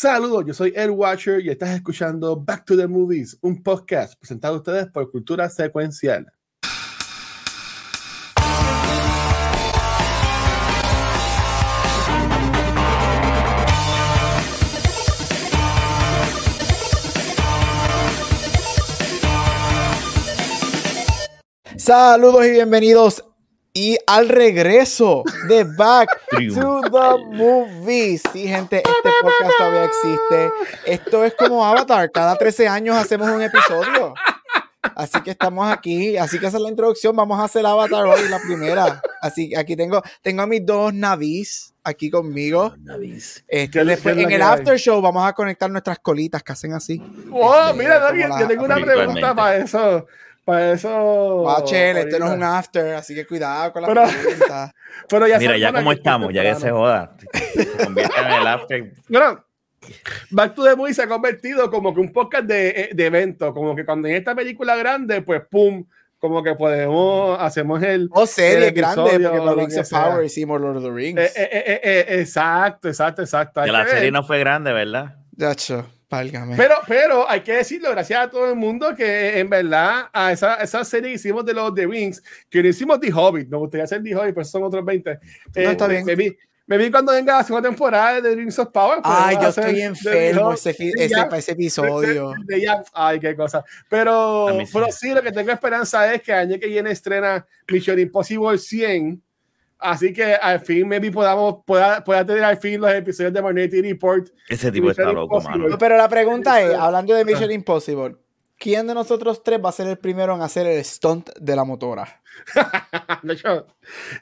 Saludos, yo soy Ed Watcher y estás escuchando Back to the Movies, un podcast presentado a ustedes por Cultura Secuencial. Saludos y bienvenidos y al regreso de Back to the Movies. Sí, gente, este podcast todavía existe. Esto es como Avatar. Cada 13 años hacemos un episodio. Así que estamos aquí. Así que esa es la introducción. Vamos a hacer Avatar hoy, la primera. Así que aquí tengo, tengo a mis dos navis aquí conmigo. Este, después, en el after show vamos a conectar nuestras colitas que hacen así. Oh, Este, mira, Daniel, yo tengo una pregunta para eso. Para eso. Bachel, este no es ahorita. un after, así que cuidado con las Pero- preguntas. Pero ya Mira, ya como estamos, ya que se joda. Se convierte en el after. Bueno, Back to the Movie se ha convertido como que un podcast de, eh, de evento, como que cuando hay esta película grande, pues pum, como que podemos, hacemos el... O serie el grande, porque para Rings of. Power hicimos Lord of the Rings. Eh, eh, eh, eh, exacto, exacto, exacto. Que la serie no fue grande, ¿verdad? Yacho, válgame. Pero, pero hay que decirlo, gracias a todo el mundo, que en verdad a esa, esa serie que hicimos de los The Rings, que no hicimos The Hobbit, me gustaría hacer The Hobbit, pero son otros 20. Eh, está me- bien. Me vi, me vi cuando venga la segunda temporada de The Rings of Power. pues, Ay, yo estoy enfermo ese, ese, ya. ese episodio. De- de ya- Ay, qué cosa. Pero, pero sí, lo que tengo esperanza es que el año que viene estrena Mission Impossible 100. Así que al fin, maybe podamos, pueda, pueda tener al fin los episodios de Minority Report. Ese tipo está loco, Impossible. mano. Pero la pregunta es, hablando de Mission Impossible, ¿quién de nosotros tres va a ser el primero en hacer el stunt de la motora?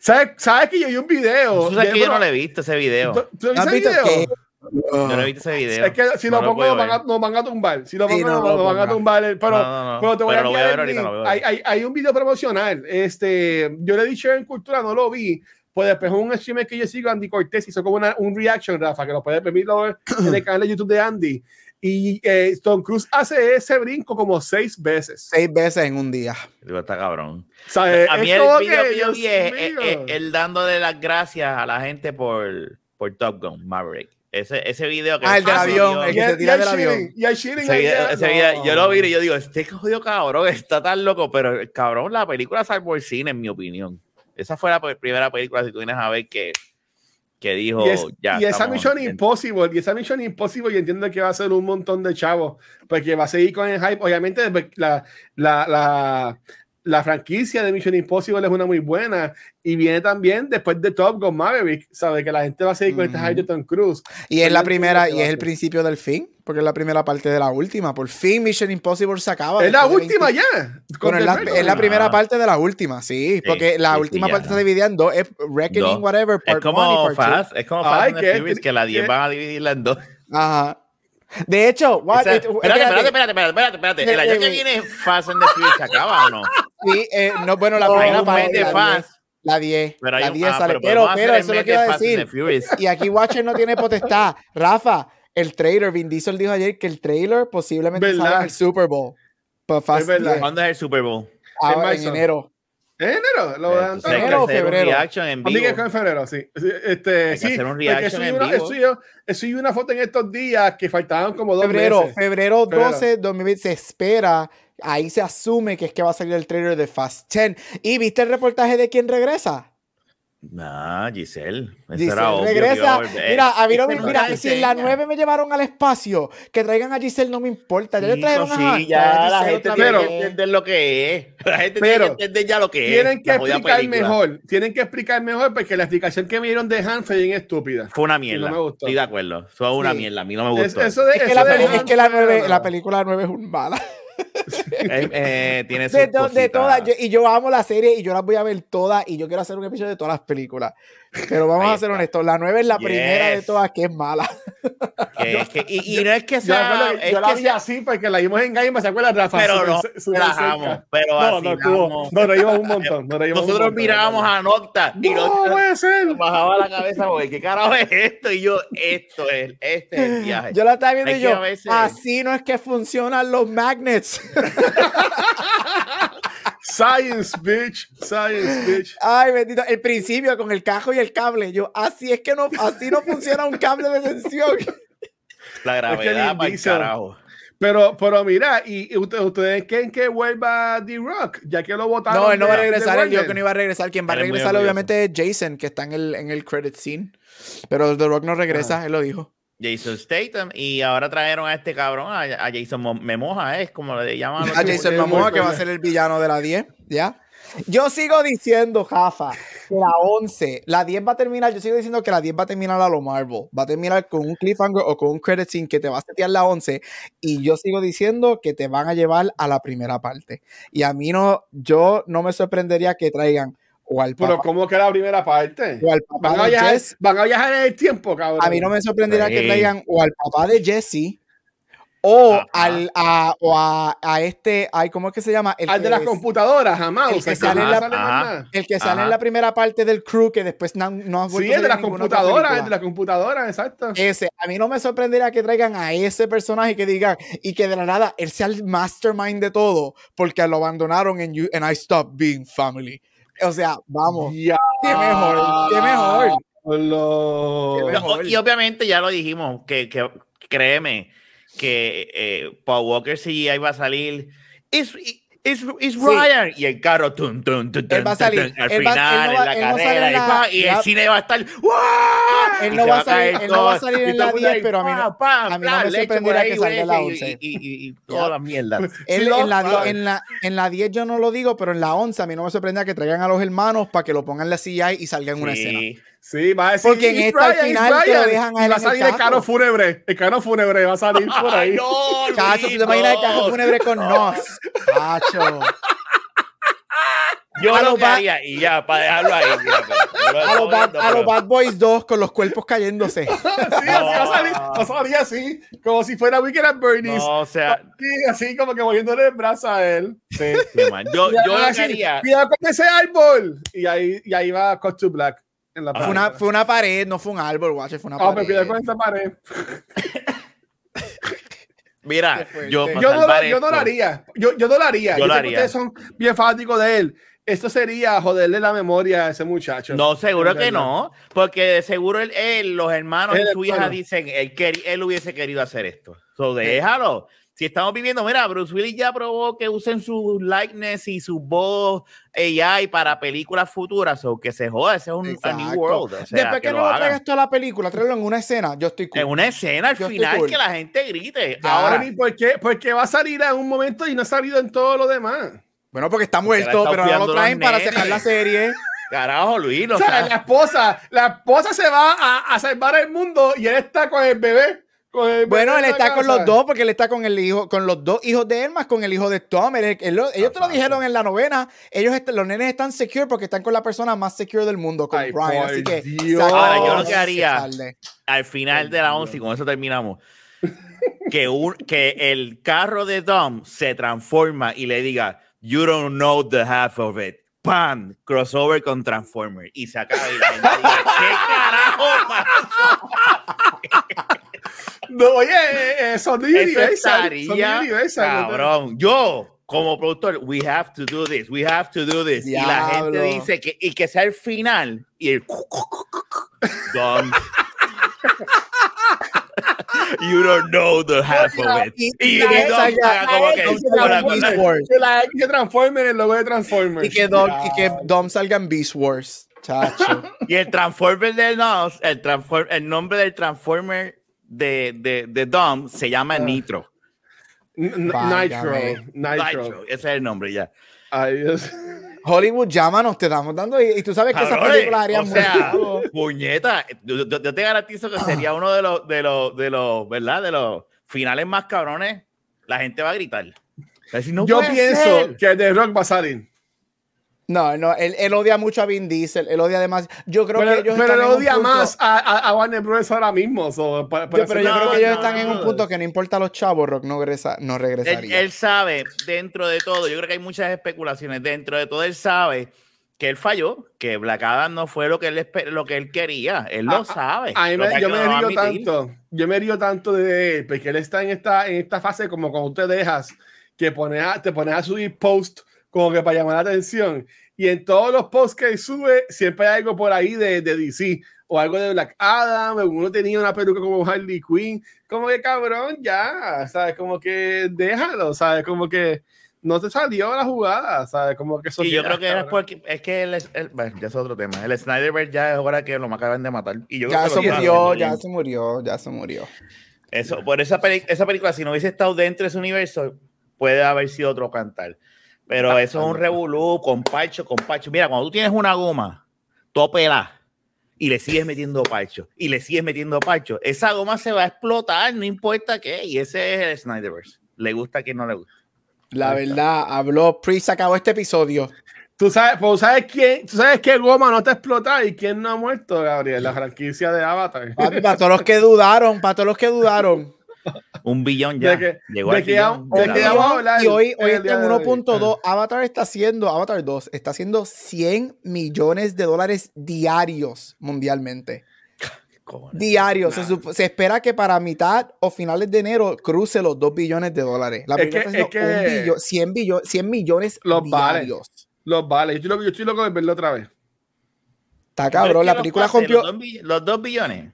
¿sabes, ¿sabes que yo vi un video? Tú sabes que yo no le he visto ese video. ¿tú- tú ¿No has visto ese video? que- Yo no he visto ese video. Es que si No lo pongo, nos van, a, nos van a tumbar. Si lo Sí, pongo, no, nos, no lo nos van a tumbar. el- Pero, No, no, no. pero te voy Pero a lo voy a ver el ahorita, lo voy a hay, ver. hay, hay un video promocional. Este, yo le he dicho en Cultura, no lo vi. Pues después un streamer que yo sigo, Andy Cortés, hizo como una, un reaction, Rafa, que lo puedes verlo en el canal de YouTube de Andy. Y eh, Tom Cruise hace ese brinco como seis veces. Seis veces en un día. Digo, está cabrón. ¿Sabes? A mí el video que, que yo vi es, es- mío. es él dándole las gracias a la gente por, por Top Gun, Maverick. Ese, ese video que Ah, el del Ah, avión, yo- el Y que se tira y el del avión. Y el shooting Ese video, yo lo vi y yo digo, este jodido cabrón está tan loco, pero cabrón, la película salvó el cine, en mi opinión. Esa fue la primera película, si tú vienes a ver, que, que dijo, Y, es- ya. y esa Mission en- Impossible, y esa Mission Impossible, yo entiendo que va a ser un montón de chavos, porque va a seguir con el hype. Obviamente, pues, la, la, la, la franquicia de Mission Impossible es una muy buena, y viene también después de Top Gun Maverick, ¿sabe? Que la gente va a seguir con este Ujú. hype de Tom Cruise. Y es la primera, que y es el principio del fin, porque es la primera parte de la última. Por fin Mission Impossible se acaba. Es la última 20 ya. con Bueno, es The la, es la primera Ah. parte de la última, sí, porque la sí, última ya. parte se dividía en dos, es Reckoning, Dos. whatever, Es part one y como part two. Fast, es como Fast Ay, and the ¿qué? Furious, que la 10 ¿Qué? van a dividirla en dos. Ajá. De hecho, what- Esa- eh, espérate, espérate, espérate. espérate, espérate, espérate, espérate. El año que Eh, viene Fast and the Furious se acaba o no? Sí, eh, no, bueno, la No, primera parte, de la Fast. 10, la 10, Pero la un- 10 ah, sale, pero eso es lo que iba a decir. Y aquí Watcher no tiene potestad. Rafa, el trailer, Vin Diesel dijo ayer que el trailer posiblemente ¿Verdad? sale en el Super Bowl. Para Fast verdad. 10, ¿Cuándo es el Super Bowl? ahora En en enero. ¿En enero? Lo hay que enero o febrero. reaction en A mí que vivo. fue en febrero, sí. Sí, Este, Hay que sí, hacer un porque reaction subí en una, vivo. subí- subí una foto en estos días que faltaban como dos Febrero, meses. febrero Febrero. 12, 2020 se espera. Ahí se asume que es que va a salir el trailer de Fast 10. ¿Y viste el reportaje de quién regresa? Ah, Giselle. Eso Dice, era obvio regresa. Mira, a mí no me- no mira, si en la enseña. 9 me llevaron al espacio, que traigan a Giselle no me importa. Ya le trajeron a sí, ya la Giselle gente tiene que entender lo que es. La gente Pero tiene que entender ya lo que es. Tienen que explicar película. mejor. Tienen que explicar mejor porque la explicación que me dieron de Han fue bien estúpida. Fue una Y mierda. no me gustó. Estoy de acuerdo. Fue una Sí. mierda. A mí no me Es- gustó. eso de, Es que, eso la, de es que la, fue- 9, la película 9 es un mala. Eh, eh, tiene sus De, to- de cositas. todas, yo- y yo amo la serie y yo las voy a ver todas y yo quiero hacer un episodio de todas las películas. Pero vamos a ser honestos, la 9 es la primera de Yes. todas que es mala. Que es que- y, y no es que Yo, sea. que es yo la vi sea- así porque la vimos en Game, ¿se acuerdan, Rafa? pero no, relajamos, cerca. pero No, así no, estuvo- no, reímos un montón. No reímos un Nosotros montón, mirábamos a Nocta y No, puede ser. bajaba la cabeza, porque ¿qué carajo es esto? Y yo, esto es, este es el viaje. Yo la estaba viendo Hay y yo, veces- así no es que funcionan los magnets. Science, bitch. Science, bitch. Ay, bendito. El principio con el cajo y el cable. Yo, así es que no, así no funciona un cable de tensión. La gravedad para el carajo. Pero, pero mira, ¿y ustedes creen que vuelva D-Rock? Ya que lo votaron. No, él no va a regresar. Él dijo que no iba a regresar. Quien va a regresar, obviamente, es Jason, que está en el, en el credit scene. Pero The Rock no regresa, él lo dijo. Jason Statham. Y ahora trajeron a este cabrón, a, Jason Memoja, es como le llaman. A Jason Memoja, que va a ser el villano de la 10. ¿Ya? Yo sigo diciendo, Jafa, que la 11, la 10 va a terminar, yo sigo diciendo que la 10 va a terminar a lo Marvel, va a terminar con un cliffhanger o con un credit scene que te va a setear la 11 y yo sigo diciendo que te van a llevar a la primera parte. Y a mí no, yo no me sorprendería que traigan o al Pero ¿cómo que la primera parte? O al papá van, a viajar, van a viajar en el tiempo, cabrón. A mí no me sorprendería que traigan o al papá de Jesse o, al, a, o a, a, este, ay, ¿cómo es que se llama? El al de las computadoras, jamás. El que, sale, en la, el que sale en la primera parte del crew, que después no, no ha Sí, el de las computadoras, el de las computadoras, exacto. Ese, a mí no me sorprendería que traigan a ese personaje que digan, y que de la nada él sea el mastermind de todo, porque lo abandonaron en You and I Stopped Being Family. O sea, vamos. Ya. Qué mejor, qué mejor. Qué mejor. y obviamente ya lo dijimos, que, que créeme que eh, Paul Walker sí ahí va a salir. Es, es, es Ryan. Y el carro, tun, tun, tun, él va a salir. al final, en la carrera. La, y, el cine va a estar. Él no, va a salir, él no va a salir en la 10, pero a mí no, a mí no me sorprendería que salga en la 11. Y, y, y todas las mierdas. en, la, en, la, en la 10 yo no lo digo, pero en la 11 a mí no me sorprendería que traigan a los hermanos para que lo pongan en la CGI y salga en una escena. Sí, va a decir. Porque en esta al final te lo dejan a Va a salir el, carro fúnebre. El carro fúnebre va a salir por ahí. no, Chacho, ¿tú te imaginas el carro fúnebre con nos? Chacho. Yo a lo haría y ya, para dejarlo ahí. a, los bad, a los Bad Boys 2 con los cuerpos cayéndose. sí, así va a salir. Va a salir así, como si fuera Wicked at Bernie's. No, o sea. Sí, así como que moviéndole el brazo a él. Sí, sí man. Yo, yo lo haría. Cuidado con ese árbol. Y ahí, y ahí va Cut to Black fue, una, fue una pared, no fue un árbol, guache, fue una ah, pared. me con esa pared. Mira, yo, yo, no, lo, yo no lo haría. Yo, yo no lo haría. Yo lo haría. Ustedes son bien fanáticos de él. Esto sería joderle la memoria a ese muchacho. No, seguro que no. Porque seguro él, los hermanos y su hija dicen él, él hubiese querido hacer esto. So, déjalo si estamos viviendo, mira, Bruce Willis ya probó que usen su likeness y su voz AI para películas futuras, o que se joda, ese es un New World. Después que, no lo traigas toda la película, tráelo en una escena, yo estoy cool. En una escena al final que la gente grite. Ahora ni por qué, porque va a salir en un momento y no ha salido en todo lo demás. Bueno, porque está muerto, pero no lo traen para cerrar la serie. Carajo, Luis. O sea, la esposa, la esposa se va a, a salvar el mundo y él está con el bebé bueno, él está con los dos porque él está con el hijo, con los dos hijos de él más con el hijo de Tom. ellos te lo dijeron en la novena. Ellos los nenes están secure porque están con la persona más secure del mundo, con Brian. Así que ahora yo lo que haría al final de la once y con eso terminamos. que, un, que el carro de Tom se transforma y le diga, You don't know the half of it. ¡Pam! Crossover con Transformer. Y se acaba y la gente diga, ¿qué carajo No, oye, eh, eh, son Universal. Cabrón, yo como productor, we have to do this, we have to do this. Y la gente dice que, y que sea el final y el Dumb. You don't know the half of it. Y, y, como que, que transforme en el logo de Transformers. Y que Dom, y que Dom salga en Beast Wars. Chacho. y el Transformer de Nos, el, transform, el nombre del Transformer de, de, de Dom se llama ah. Nitro. Nitro, Nitro. Ese es el nombre ya. Hollywood, llámanos, te estamos dando. Y, tú sabes que esa película haría o sea, puñeta, yo, te garantizo que sería uno de los, de los, de los, ¿verdad? De los finales más cabrones. La gente va a gritar. yo pienso que The Rock va a salir. No, no, él, él, odia mucho a Vin Diesel, él odia más. Yo creo que ellos pero él odia más a, a, Warner Bros. ahora mismo. pero yo creo que ellos están en un punto que no importa a los chavos, Rock no, regresa, no regresaría. Él, sabe, dentro de todo, yo creo que hay muchas especulaciones, dentro de todo él sabe que él falló, que Black Adam no fue lo que él, lo que él quería, él lo sabe. yo me río tanto, yo me río tanto de él, porque él está en esta, en esta fase como cuando te dejas, que pone te pones a subir post como que para llamar la atención. Y en todos los posts que sube, siempre hay algo por ahí de, de DC. o algo de Black Adam, uno tenía una peluca como Harley Quinn, como que cabrón, ya, ¿sabes? Como que déjalo, ¿sabes? Como que no te salió la jugada, ¿sabes? Como que eso. Y yo creo que es porque es que el, bueno, ya es otro tema. El Snyderverse ya es hora que lo acaban de matar. Y yo ya se murió, ya se murió, ya se murió. Eso, por esa, esa película, si no hubiese estado dentro de ese universo, puede haber sido otro cantar. Pero ah, eso es un revolú con parcho, con parcho. Mira, cuando tú tienes una goma, topela y le sigues metiendo parcho y le sigues metiendo parcho, esa goma se va a explotar, no importa qué. Y ese es el Snyderverse. Le gusta a quien no le gusta. La verdad, habló Priest, acabó este episodio. Tú sabes, pues, ¿sabes quién? ¿Tú sabes qué goma no te explota y quién no ha muerto, Gabriel? La franquicia de Avatar. para todos los que dudaron, para todos los que dudaron. Un billón ya. De Llegó de que, hablar y hoy, hoy está en 1.2. Avatar está haciendo, Avatar 2, está haciendo 100 millones de dólares diarios mundialmente. Diarios. Se, espera que para mitad o finales de enero cruce los 2 billones de dólares. La es que, es que 100, 100, millones los diarios. Los vale. Yo estoy, loco, yo estoy loco de verlo otra vez. Está cabrón. La película rompió. Los 2 billones.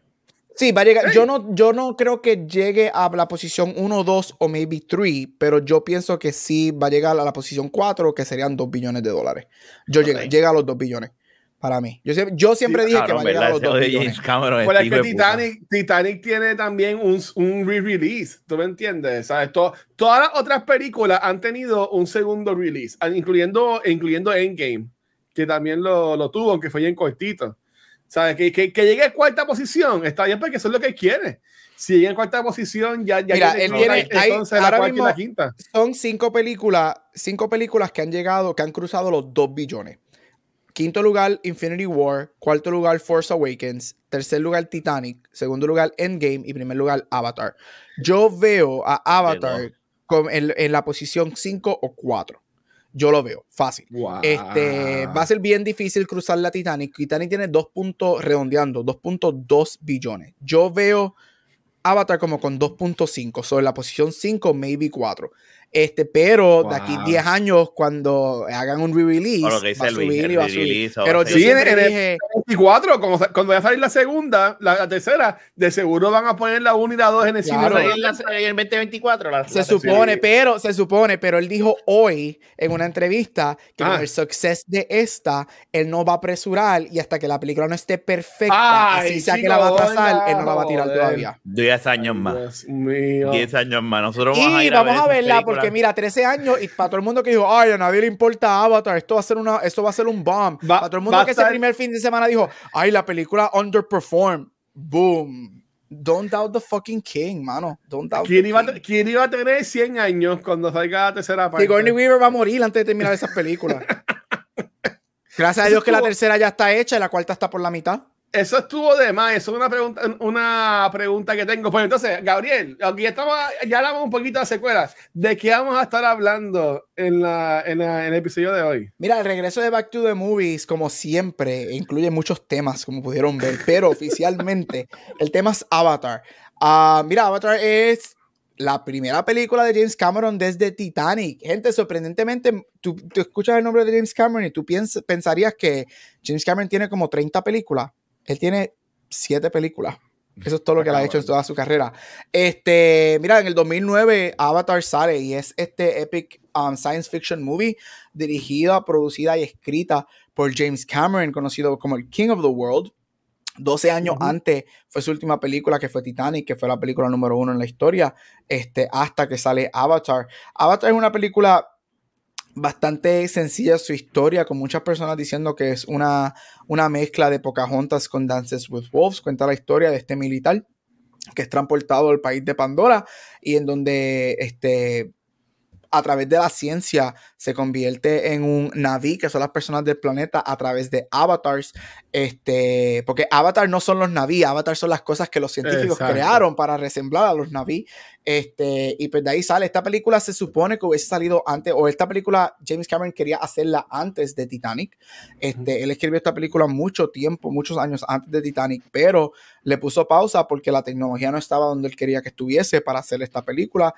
Sí, va a llegar. Yo, no, yo no creo que llegue a la posición 1, 2 o maybe 3, pero yo pienso que sí va a llegar a la posición 4, que serían 2 billones de dólares. Yo llega, a los 2 billones. Para mí. Yo, yo siempre dije que va a llegar a los 2 billones. Pero es que Titanic, Titanic, tiene también un, un re-release. ¿Tú me entiendes? ¿Sabes? todas las otras películas han tenido un segundo release, incluyendo, incluyendo Endgame, que también lo, lo tuvo, aunque fue en cortito. ¿Sabes? Que, que, que, llegue a cuarta posición, está bien porque eso es lo que quiere. Si llega en cuarta posición, ya, ya Mira, él tiene, entonces la cuarta y la quinta. Son cinco películas, cinco películas que han llegado, que han cruzado los dos billones. Quinto lugar, Infinity War. Cuarto lugar, Force Awakens. Tercer lugar, Titanic. Segundo lugar, Endgame. Y primer lugar, Avatar. Yo veo a Avatar en, en, la posición 5 o 4. Yo lo veo, fácil. Este, va a ser bien difícil cruzar la Titanic. Titanic tiene dos puntos redondeando, 2.2 billones. Yo veo Avatar como con 2.5, sobre la posición 5, maybe 4. Este, pero de aquí 10 años, cuando hagan un re-release, va a subir y va a subir. Pero yo sí, en el 24, cuando, cuando vaya a salir la segunda, la, tercera, de seguro van a poner la 1 y la 2 en el claro. cine. En, el 2024. La, se supone, pero, se supone, pero él dijo hoy en una entrevista que con ah. el success de esta, él no va a apresurar y hasta que la película no esté perfecta, Ay, así sea que la va a pasar, él no la va a tirar todavía. 10 años más. 10 años más. Nosotros vamos a ir vamos a, verla porque que mira, 13 años y para todo el mundo que dijo, ay, a nadie le importa Avatar, esto va a ser una, esto va a ser un bomb. para todo el mundo que ese primer fin de semana dijo, ay, la película underperformed. Boom. Don't doubt the fucking king, mano. Don't doubt ¿Quién, iba, ¿Quién iba a tener 100 años cuando salga la tercera parte? Sigourney Weaver va a morir antes de terminar esas películas. Gracias a Dios que la tercera ya está hecha y la cuarta está por la mitad. Eso estuvo de más, eso es una pregunta, una pregunta que tengo. Pues entonces, Gabriel, aquí estamos, ya hablamos un poquito de secuelas. ¿De qué vamos a estar hablando en, la, en, el episodio de hoy? Mira, el regreso de Back to the Movies, como siempre, incluye muchos temas, como pudieron ver, pero oficialmente el tema es Avatar. Uh, mira, Avatar es la primera película de James Cameron desde Titanic. Gente, sorprendentemente, tú, tú escuchas el nombre de James Cameron y tú piens, pensarías que James Cameron tiene como 30 películas él tiene siete películas. Eso es todo lo que él ha hecho en toda su carrera. Este, mira, en el 2009 Avatar sale y es este epic um, science fiction movie dirigida, producida y escrita por James Cameron, conocido como el King of the World. 12 años antes fue su última película, que fue Titanic, que fue la película número uno en la historia, este, hasta que sale Avatar. Avatar es una película bastante sencilla su historia, con muchas personas diciendo que es una, una mezcla de Pocahontas con Dances with Wolves. Cuenta la historia de este militar que es transportado al país de Pandora y en donde este, a través de la ciencia se convierte en un Naví, que son las personas del planeta, a través de avatars. Este, porque avatar no son los Naví, avatar son las cosas que los científicos crearon para resemblar a los Naví. Este, y pues de ahí sale. Esta película se supone que hubiese salido antes, o esta película James Cameron quería hacerla antes de Titanic. Este, Él escribió esta película mucho tiempo, muchos años antes de Titanic, pero le puso pausa porque la tecnología no estaba donde él quería que estuviese para hacer esta película.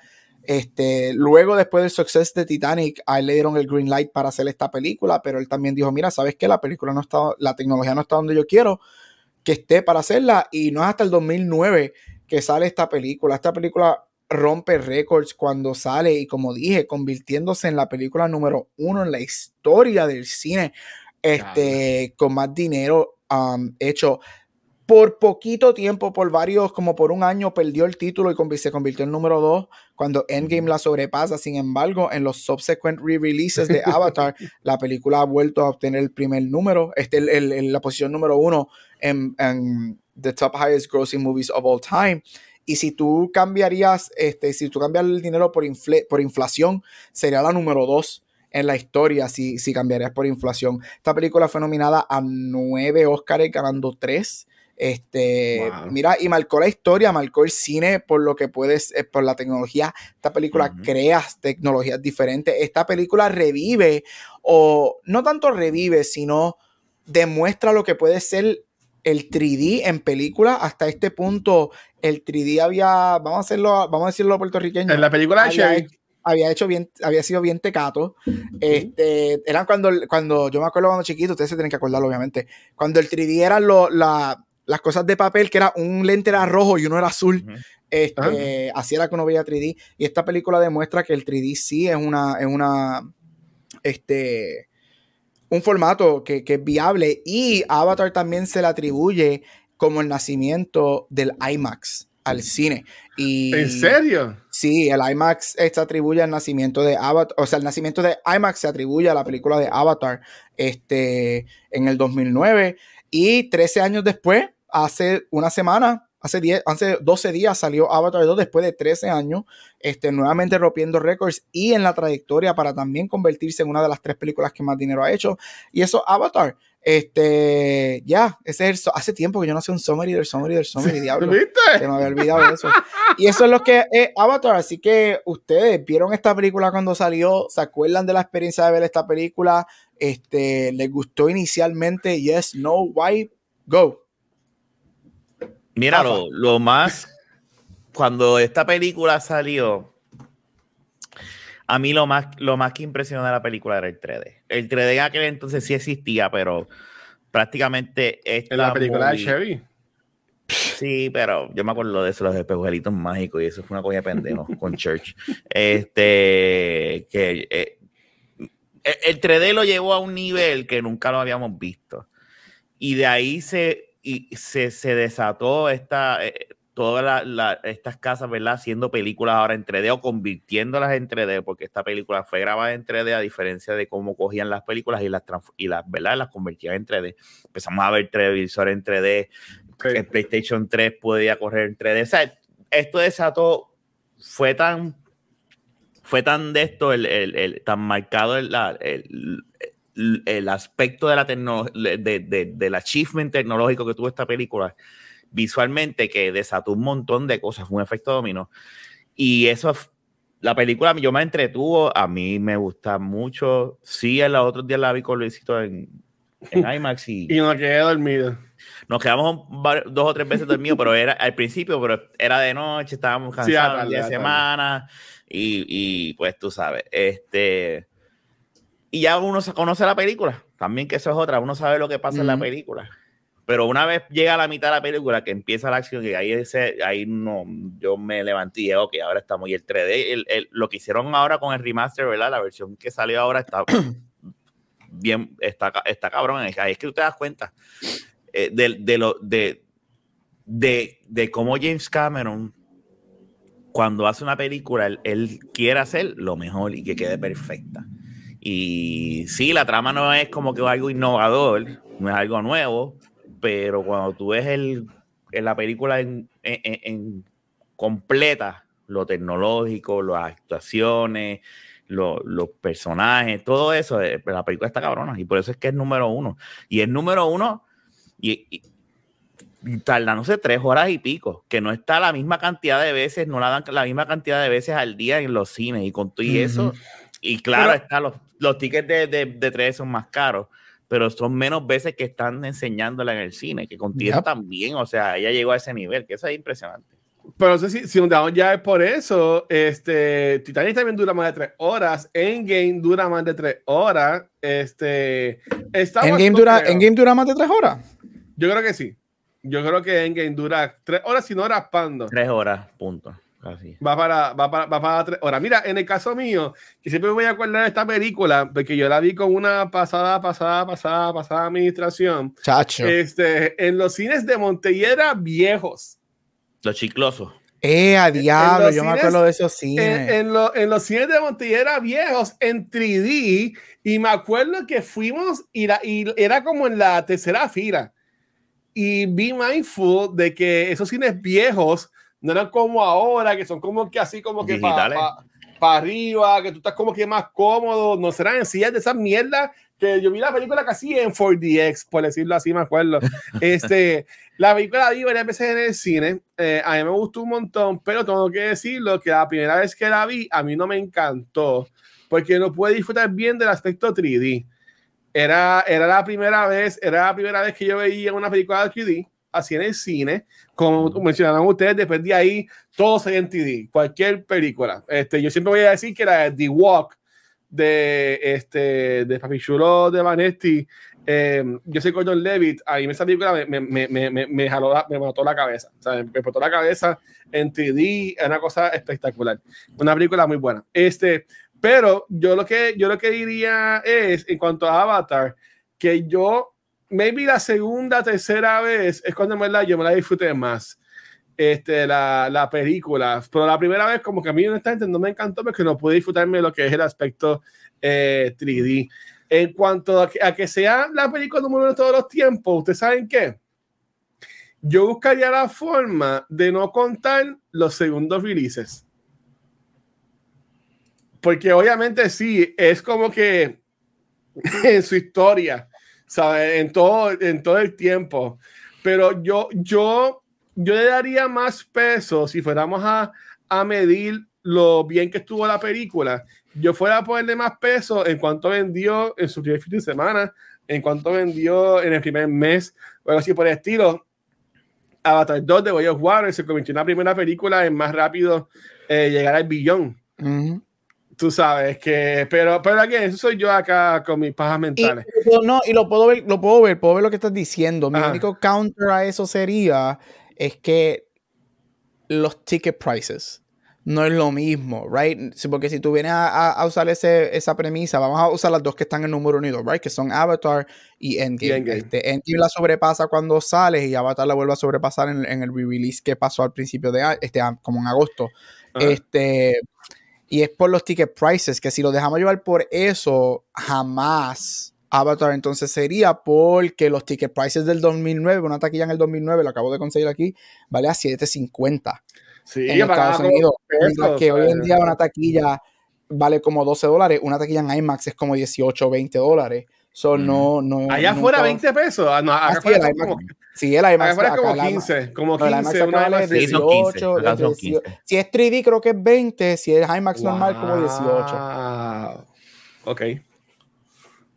Este, luego, después del suceso de Titanic, a él le dieron el green light para hacer esta película, pero él también dijo, mira, ¿sabes qué? La película no está, la tecnología no está donde yo quiero. que esté para hacerla y no es hasta el 2009 que sale esta película. Esta película rompe récords cuando sale y como dije, convirtiéndose en la película número uno en la historia del cine, este, con más dinero um, hecho por poquito tiempo, por varios, como por un año, perdió el título y se convirtió en número dos cuando Endgame la sobrepasa. Sin embargo, en los subsequent re-releases de Avatar, la película ha vuelto a obtener el primer número, este, el, la posición número uno en, en the top highest grossing movies of all time. Y si tú cambiarías, este, si tú cambias el dinero por, por inflación, sería la número dos en la historia si, si cambiarías por inflación. Esta película fue nominada a nueve Oscars, ganando tres. Este, mira, y marcó la historia, marcó el cine por lo que puedes, eh, por la tecnología. Esta película crea tecnologías diferentes. Esta película revive, o no tanto revive, sino demuestra lo que puede ser el 3D en película. Hasta este punto, el 3D había, vamos a hacerlo, vamos a decirlo puertorriqueño. En la película de había hecho bien, había sido bien tecato. Este, eran cuando, cuando, yo me acuerdo cuando chiquito, ustedes se tienen que acordar, obviamente, cuando el 3D era lo, la, las cosas de papel, que era un lente era rojo y uno era azul. Este, Así era que uno veía 3D. Y esta película demuestra que el 3D sí es una, es una, este, un formato que, que, es viable. Y Avatar también se le atribuye como el nacimiento del IMAX al cine. Y, ¿En serio? Sí, el IMAX se atribuye al nacimiento de Avatar, o sea, el nacimiento de IMAX se atribuye a la película de Avatar este, en el 2009 y 13 años después hace una semana, hace, 10, hace 12 días salió Avatar 2 después de 13 años, este, nuevamente rompiendo récords y en la trayectoria para también convertirse en una de las tres películas que más dinero ha hecho. Y eso, Avatar. Este, ya, ese es hace tiempo que yo no sé un summary del summary del summary, diablo. ¿Viste? Se me había olvidado eso. Y eso es lo que es Avatar. Así que ustedes vieron esta película cuando salió, se acuerdan de la experiencia de ver esta película, este, les gustó inicialmente, yes, no, why, go. Mira, lo, más, cuando esta película salió, a mí lo más, lo más que impresionó de la película era el 3D. El 3D en aquel entonces sí existía, pero prácticamente esta En la película de Chevy. Sí, pero yo me acuerdo de eso, los espejuelitos mágicos, y eso fue una cosa de pendejo con Church. Este, que eh, el 3D lo llevó a un nivel que nunca lo habíamos visto. Y de ahí se y se, se desató esta, eh, todas estas casas, ¿verdad? Haciendo películas ahora en 3D o convirtiéndolas en 3D, porque esta película fue grabada en 3D a diferencia de cómo cogían las películas y las, y las, ¿verdad? las convertían en 3D. Empezamos a ver televisores en 3D, el PlayStation 3 podía correr en 3D. O sea, esto desató, fue tan, fue tan de esto, el, el, el tan marcado el, el el aspecto de la de, de, del achievement tecnológico que tuvo esta película visualmente que desató un montón de cosas, fue un efecto dominó. Y eso, la película yo me entretuvo, a mí me gusta mucho. Sí, en los otros días la vi con Luisito en, en IMAX y, y nos quedé dormido. Nos quedamos dos o tres veces dormidos, pero era al principio, pero era de noche, estábamos cansados, de semana y, y pues tú sabes, este y ya uno se conoce la película, también que eso es otra, uno sabe lo que pasa en la película. Pero una vez llega a la mitad de la película, que empieza la acción, y ahí, ese, ahí no, yo me levanté y dije, ok, ahora estamos. Y el 3D, el, lo que hicieron ahora con el remaster, ¿verdad? La versión que salió ahora está bien, está, está cabrón. Ahí es que tú te das cuenta eh, de, de, lo, de, de, de cómo James Cameron, cuando hace una película, él, él quiere hacer lo mejor y que quede perfecta. Y sí, la trama no es como que algo innovador, no es algo nuevo, pero cuando tú ves el, en la película en, en, completa, lo tecnológico, las actuaciones, los personajes, todo eso, eh, la película está cabrona y por eso es que es número uno. Y es número uno y, y, no sé, tres horas y pico, que no está la misma cantidad de veces, no la dan la misma cantidad de veces al día en los cines y con todo y eso. Y claro, está los, los tickets de, de, de 3 son más caros, pero son menos veces que están enseñándola en el cine, que contiene también, o sea, ella llegó a ese nivel, que eso es impresionante. Pero no sé si, si un down ya es por eso, este, Titanic también dura más de tres horas, Endgame dura más de tres horas, este, Endgame dura, Endgame dura más de tres horas. Yo creo que sí. Yo creo que Endgame dura tres horas, si no raspando. Tres horas, punto. Va para, va, para, va para tres horas. Mira, en el caso mío, que siempre me voy a acordar de esta película, porque yo la vi con una pasada, pasada, pasada, pasada administración. Chacho. Este, en los cines de Montellera viejos. Los chiclosos. Eh, a diablo, yo me acuerdo de esos cines. En, en, los cines de Montellera viejos, en 3D, y me acuerdo que fuimos y, y era como en la tercera fila. Y vi mindful de que esos cines viejos no eran como ahora, que son como que así, como que para arriba, que tú estás como que más cómodo, no serán en sillas de esas mierdas que yo vi la película casi en 4DX, por decirlo así, me acuerdo. Este, la película la vi varias veces en el cine, eh, a mí me gustó un montón, pero tengo que decirlo que la primera vez que la vi, a mí no me encantó, porque no pude disfrutar bien del aspecto 3D. Era, era la primera vez, era la primera vez que yo veía una película de 3D así en el cine, como mencionaron ustedes, después de ahí todo se en TD, cualquier película. Este, yo siempre voy a decir que era The Walk de, este, de Papi Chulo de Vanetti, eh, yo soy Gordon Levitt, ahí esa película me, me, me, me, me jaló, me mató la cabeza, o sea, me mató la cabeza en 3D, es una cosa espectacular, una película muy buena. Este, pero yo lo que, yo lo que diría es, en cuanto a Avatar, que yo maybe la segunda, tercera vez es cuando me la, yo me la disfruté más. Este, la, la, película, pero la primera vez como que a mí honestamente no me encantó porque no pude disfrutarme de lo que es el aspecto 3D. Eh, en cuanto a que, sea la película número uno de todos los tiempos, ¿ustedes saben qué? Yo buscaría la forma de no contar los segundos releases. Porque obviamente sí, es como que en su historia ¿sabes? En todo, en todo el tiempo. Pero yo, yo, yo le daría más peso si fuéramos a, a medir lo bien que estuvo la película. Yo fuera a ponerle más peso en cuanto vendió en su primer fin de semana, en cuanto vendió en el primer mes, o así por el estilo. Avatar 2 de Way of se convirtió en la primera película en más rápido eh, llegar al billón. Tú sabes que, pero, pero aquí, eso soy yo acá con mis pajas mentales. Y, no, y lo puedo ver, lo puedo ver, puedo ver lo que estás diciendo. Mi único counter a eso sería es que los ticket prices no es lo mismo, right? porque si tú vienes a, usar ese, esa premisa, vamos a usar las dos que están en número unido, right? Que son Avatar y Endgame. Endgame. Este, Endgame la sobrepasa cuando sale y Avatar la vuelve a sobrepasar en, en el re-release que pasó al principio de este, como en agosto. Este y es por los ticket prices, que si lo dejamos llevar por eso, jamás Avatar entonces sería porque los ticket prices del 2009, una taquilla en el 2009, lo acabo de conseguir aquí, vale a 7.50 sí, en Estados Unidos. que hoy en día una taquilla vale como 12 dólares, una taquilla en IMAX es como 18 o 20 dólares. So, no, no, Allá afuera 20 pesos. Ah, no, acá ah, como, Sí, el IMAX. es como 15, como 15, una 18, 15, Si es 3D creo que es 20, si es IMAX normal como 18. Ok.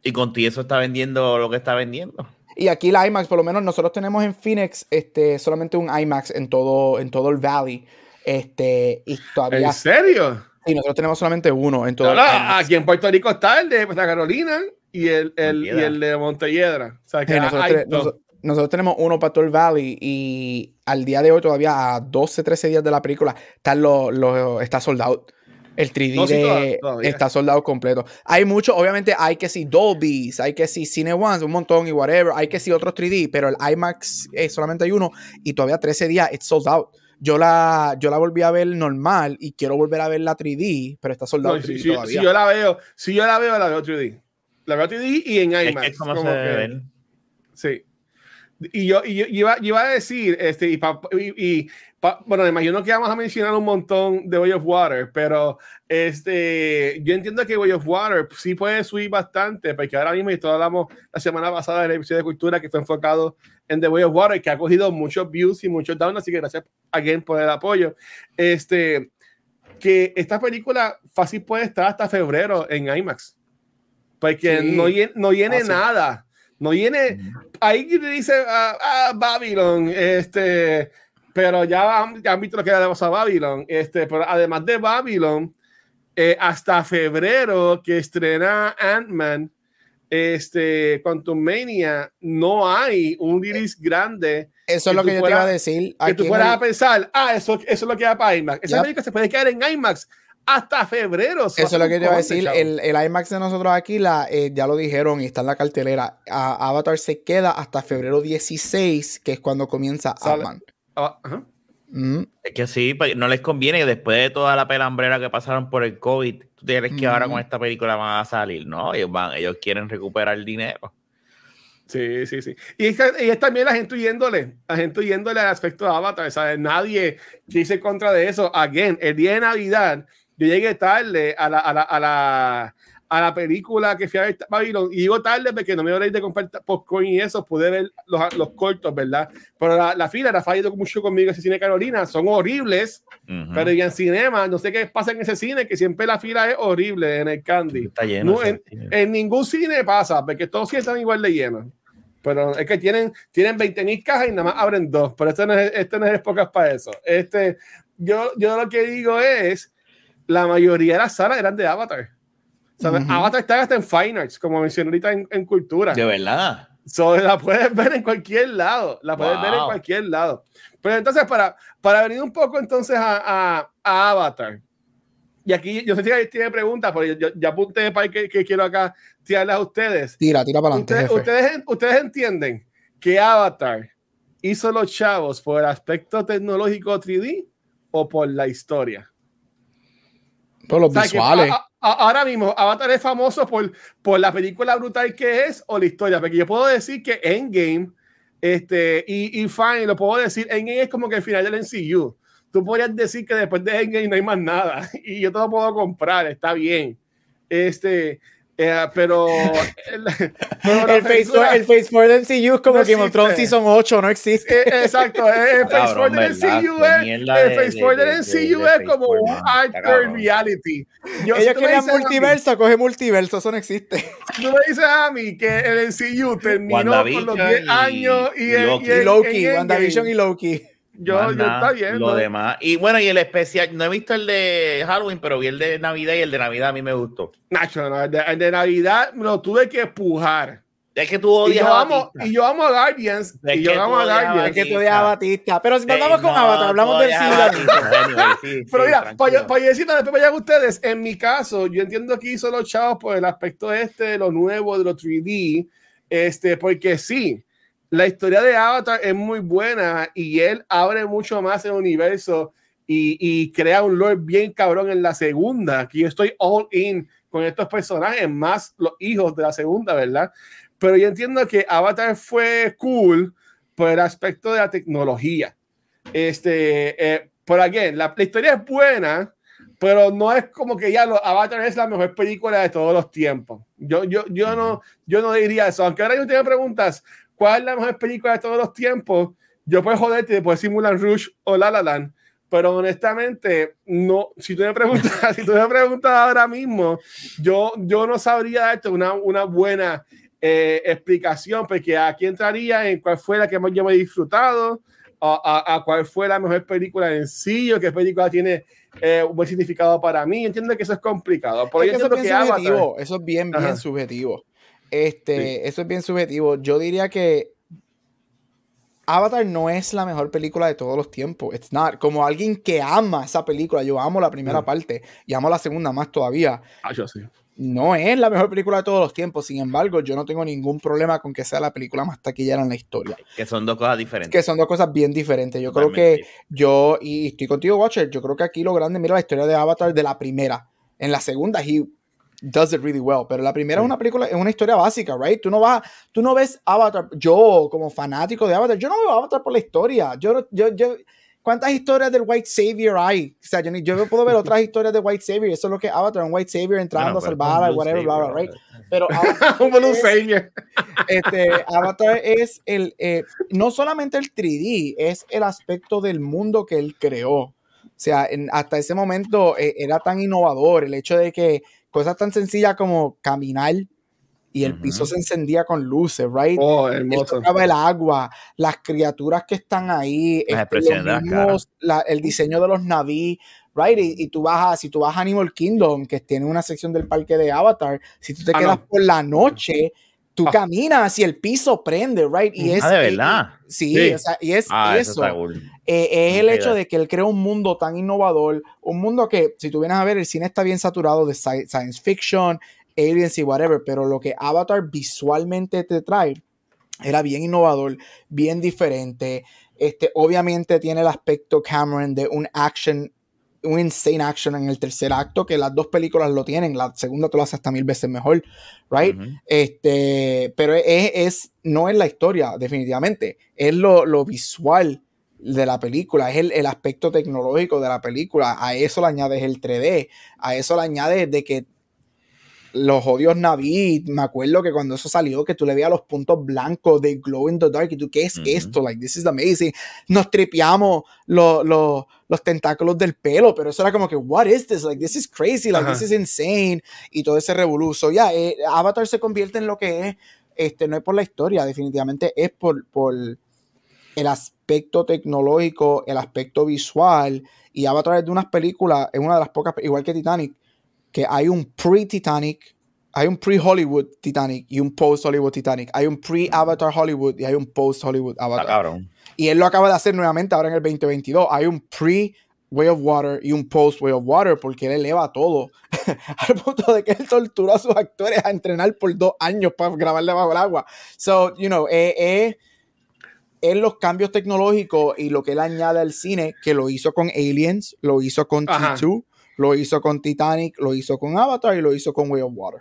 Y con ti eso está vendiendo lo que está vendiendo. Y aquí la IMAX, por lo menos nosotros tenemos en Phoenix este, solamente un IMAX en todo, en todo el Valley. Este, y todavía, ¿En serio? Y nosotros tenemos solamente uno en todo el Aquí en Puerto Rico está el de Santa Carolina y el, el, y el de Montelledra. O sea, que nosotros, nosotros tenemos uno para todo el Valley y al día de hoy, todavía a 12, 13 días de la película, está, lo, está soldado. El 3D está soldado completo. Hay mucho, obviamente hay que si Dolby's, hay que si Cine One, un montón y whatever, hay que si otros 3D, pero el IMAX es solamente hay uno y todavía 13 días, it's sold out. Yo la, yo la volví a ver normal y quiero volver a ver la 3D, pero está soldado. si, yo la veo, si yo la veo, la veo 3D. La veo 3D y en IMAX. Es, como se Sí. Y yo, y yo iba, iba, a decir, este, y, y, bueno, me imagino que vamos a mencionar un montón de Way of Water, pero este, yo entiendo que Way of Water sí puede subir bastante, porque ahora mismo, y esto hablamos la semana pasada en el episodio de cultura que fue enfocado en The Way of Water, que ha cogido muchos views y muchos down, así que gracias again por el apoyo. Este, que esta película fácil puede estar hasta febrero en IMAX, porque no, no viene nada no viene, ahí dice ah, ah, Babylon, este, pero ya han, ya han visto lo que le a Babylon, este, pero además de Babylon, eh, hasta febrero que estrena Ant-Man, este, Quantum Mania, no hay un release grande. Eso es lo que yo te iba a decir. Que tú fueras a pensar, ah, eso, eso es lo que va para IMAX. Esa película se puede quedar en IMAX hasta febrero. Eso es lo que te iba a decir. El, el, IMAX de nosotros aquí, la, eh, ya lo dijeron y está en la cartelera. Avatar se queda hasta febrero 16, que es cuando comienza Ant-Man. Ah, es que sí, pues, no les conviene que después de toda la pelambrera que pasaron por el COVID, tú tienes que ahora con esta película van a salir, ¿no? Ellos, van, ellos quieren recuperar el dinero. Sí, sí, sí. Y es, también la gente huyéndole, la gente huyéndole al aspecto de Avatar, ¿sabes? Nadie dice contra de eso. Again, el día de Navidad, yo llegué tarde a la, a la, a la, a la película que fui a ver Babylon y digo tarde porque no me voy a ir de comprar popcorn y eso, pude ver los, los cortos, ¿verdad? Pero la, la fila, era fallado mucho conmigo ese cine Carolina, son horribles, pero y en cinema, no sé qué pasa en ese cine, que siempre la fila es horrible en el Candy. Está lleno. en, ningún cine pasa, porque todos sí están igual de llenos. Pero es que tienen, tienen 20 mil cajas y nada más abren dos, pero este no es, este no es pocas para eso. Este, yo, yo lo que digo es, la mayoría de las salas eran de Avatar Avatar está hasta en Fine Arts, como mencioné ahorita en, Cultura. De verdad. So, la puedes ver en cualquier lado. La puedes ver en cualquier lado. Pero entonces, para, para venir un poco entonces a, a, Avatar. Y aquí, yo sé si tiene preguntas, pero yo, ya apunté para que, que quiero acá tirarles a ustedes. Tira, tira para adelante. Ustedes, ustedes, entienden que Avatar hizo los chavos por el aspecto tecnológico 3D o por la historia. Por los visuales ahora mismo Avatar es famoso por, por la película brutal que es o la historia, porque yo puedo decir que Endgame, este, y, y Fine, lo puedo decir, Endgame es como que el final del MCU. Tú podrías decir que después de Endgame no hay más nada y yo te lo puedo comprar, está bien. Este, eh, pero, el, face el Face for the MCU es como que Game of Thrones Season 8, no existe. Eh, exacto, el Face for the MCU es, el Face for the MCU es como un hardcore reality. Yo, Ellos quieren multiverso, coge multiverso, eso no existe. Tú me dices a mí que el MCU terminó con los 10 años y, y, Loki WandaVision y Loki. Yo, yo está bien. Lo demás. Y bueno, y el especial, no he visto el de Halloween, pero vi el de Navidad y el de Navidad a mí me gustó. Nacho, no, el, de, Navidad me lo tuve que empujar. Es que tú odias y yo, amo, y yo amo a Guardians. y yo amo a Guardians. Es que tú odias a Batista. Pero si vamos con Avatar, hablamos del cine. pero mira, para, para decir después vayan ustedes, en mi caso, yo entiendo que hizo los chavos por el aspecto este de lo nuevo, de lo 3D. Este, porque sí, la historia de Avatar es muy buena y él abre mucho más el universo y, crea un lore bien cabrón en la segunda. Aquí yo estoy all in con estos personajes, más los hijos de la segunda, ¿verdad? Pero yo entiendo que Avatar fue cool por el aspecto de la tecnología. Este, eh, aquí, la, la, historia es buena, pero no es como que ya lo, Avatar es la mejor película de todos los tiempos. Yo, yo, yo, no, yo no diría eso. Aunque ahora yo tengo preguntas, ¿Cuál es la mejor película de todos los tiempos? Yo puedo joderte y puedo simular Rush o La La Land, pero honestamente, no, si tú me preguntas, si tú me preguntas ahora mismo, yo, yo no sabría darte una, una buena eh, explicación, porque aquí entraría en cuál fue la que más yo me he disfrutado, a, a, cuál fue la mejor película en sí, o qué película tiene eh, un buen significado para mí. Entiendo que eso es complicado. Por es que eso, es subjetivo, eso es bien, bien subjetivo. Este, Eso es bien subjetivo. Yo diría que Avatar no es la mejor película de todos los tiempos. It's not. Como alguien que ama esa película, yo amo la primera parte y amo la segunda más todavía. Ah, yo sí. No es la mejor película de todos los tiempos. Sin embargo, yo no tengo ningún problema con que sea la película más taquillera en la historia. Que son dos cosas diferentes. Que son dos cosas bien diferentes. Yo creo que yo, y estoy contigo, Watcher, yo creo que aquí lo grande, mira la historia de Avatar de la primera. En la segunda, he does it really well. Pero la primera es una película, es una historia básica, right? Tú no vas, tú no ves Avatar. Yo, como fanático de Avatar, yo no veo Avatar por la historia. Yo, yo, yo, ¿cuántas historias del White Savior hay? O sea, yo, yo puedo ver otras historias de White Savior. Eso es lo que Avatar, un White Savior entrando a salvar, whatever, bla, bla, right? Pero un Blue Savior. Este, Avatar es el, eh, no solamente el 3D, es el aspecto del mundo que él creó. O sea, hasta ese momento eh, era tan innovador el hecho de que cosas tan sencillas como caminar y el piso se encendía con luces, right? Oh, hermoso. El agua, las criaturas que están ahí, este, el diseño de los naví, right? Y, tú vas a, si tú vas a Animal Kingdom, que tiene una sección del parque de Avatar, si tú te ah, quedas por la noche, tú ah. caminas y el piso prende, right? Y es, ah, de verdad. sí, O sea, y es eso. Eh, es el hecho de que él crea un mundo tan innovador, un mundo que, si tú vienes a ver, el cine está bien saturado de science fiction, aliens y whatever, pero lo que Avatar visualmente te trae era bien innovador, bien diferente. Este, obviamente tiene el aspecto Cameron de un action, un insane action en el tercer acto, que las dos películas lo tienen, la segunda te lo hace hasta mil veces mejor, right? este, pero es, es, no es la historia, definitivamente, es lo, lo visual de la película, es el, el, aspecto tecnológico de la película, a eso le añades el 3D, a eso le añades de que los odios Navi, me acuerdo que cuando eso salió, que tú le veías los puntos blancos de Glow in the Dark, y tú, ¿qué es esto? Like, this is amazing. Nos tripeamos los, los, los, tentáculos del pelo, pero eso era como que, what is this? Like, this is crazy, like, this is insane, y todo ese revoluzo. Ya, eh, Avatar se convierte en lo que es, este, no es por la historia, definitivamente es por, por el aspecto tecnológico, el aspecto visual, y Avatar es de unas películas, es una de las pocas, igual que Titanic, que hay un pre-Titanic, hay un pre-Hollywood Titanic y un post-Hollywood Titanic. Hay un pre-Avatar Hollywood y hay un post-Hollywood Avatar. Y él lo acaba de hacer nuevamente ahora en el 2022. Hay un pre- Way of Water y un post Way of Water porque él eleva todo al punto de que él tortura a sus actores a entrenar por dos años para grabarle bajo el agua. So, you know, es eh, eh, los cambios tecnológicos y lo que él añade al cine, que lo hizo con Aliens, lo hizo con T2, lo hizo con Titanic, lo hizo con Avatar y lo hizo con Way of Water.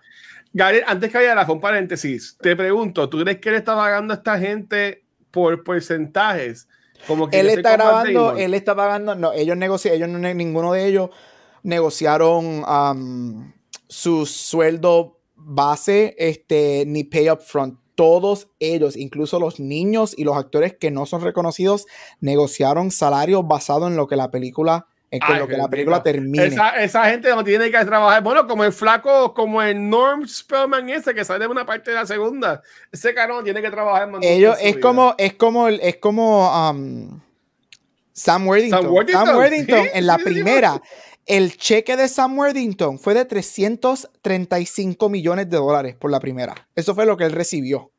Gabriel, antes que haya un paréntesis, te pregunto, ¿tú crees que él está pagando a esta gente por porcentajes? Como que él está grabando, él está pagando, no, ellos negociaron, ellos ninguno de ellos negociaron um, su sueldo base, este, ni pay up front. Todos ellos, incluso los niños y los actores que no son reconocidos, negociaron salarios basados en lo que la película en lo que la película termine. Esa, esa, gente no tiene que trabajar. Bueno, como el flaco, como el Norm Spellman ese que sale de una parte de la segunda. Ese cabrón tiene que trabajar. Ellos, es como, es como, es como um, Sam Worthington. Sam Worthington, en la primera. el cheque de Sam Worthington fue de 335 millones de dólares por la primera. Eso fue lo que él recibió.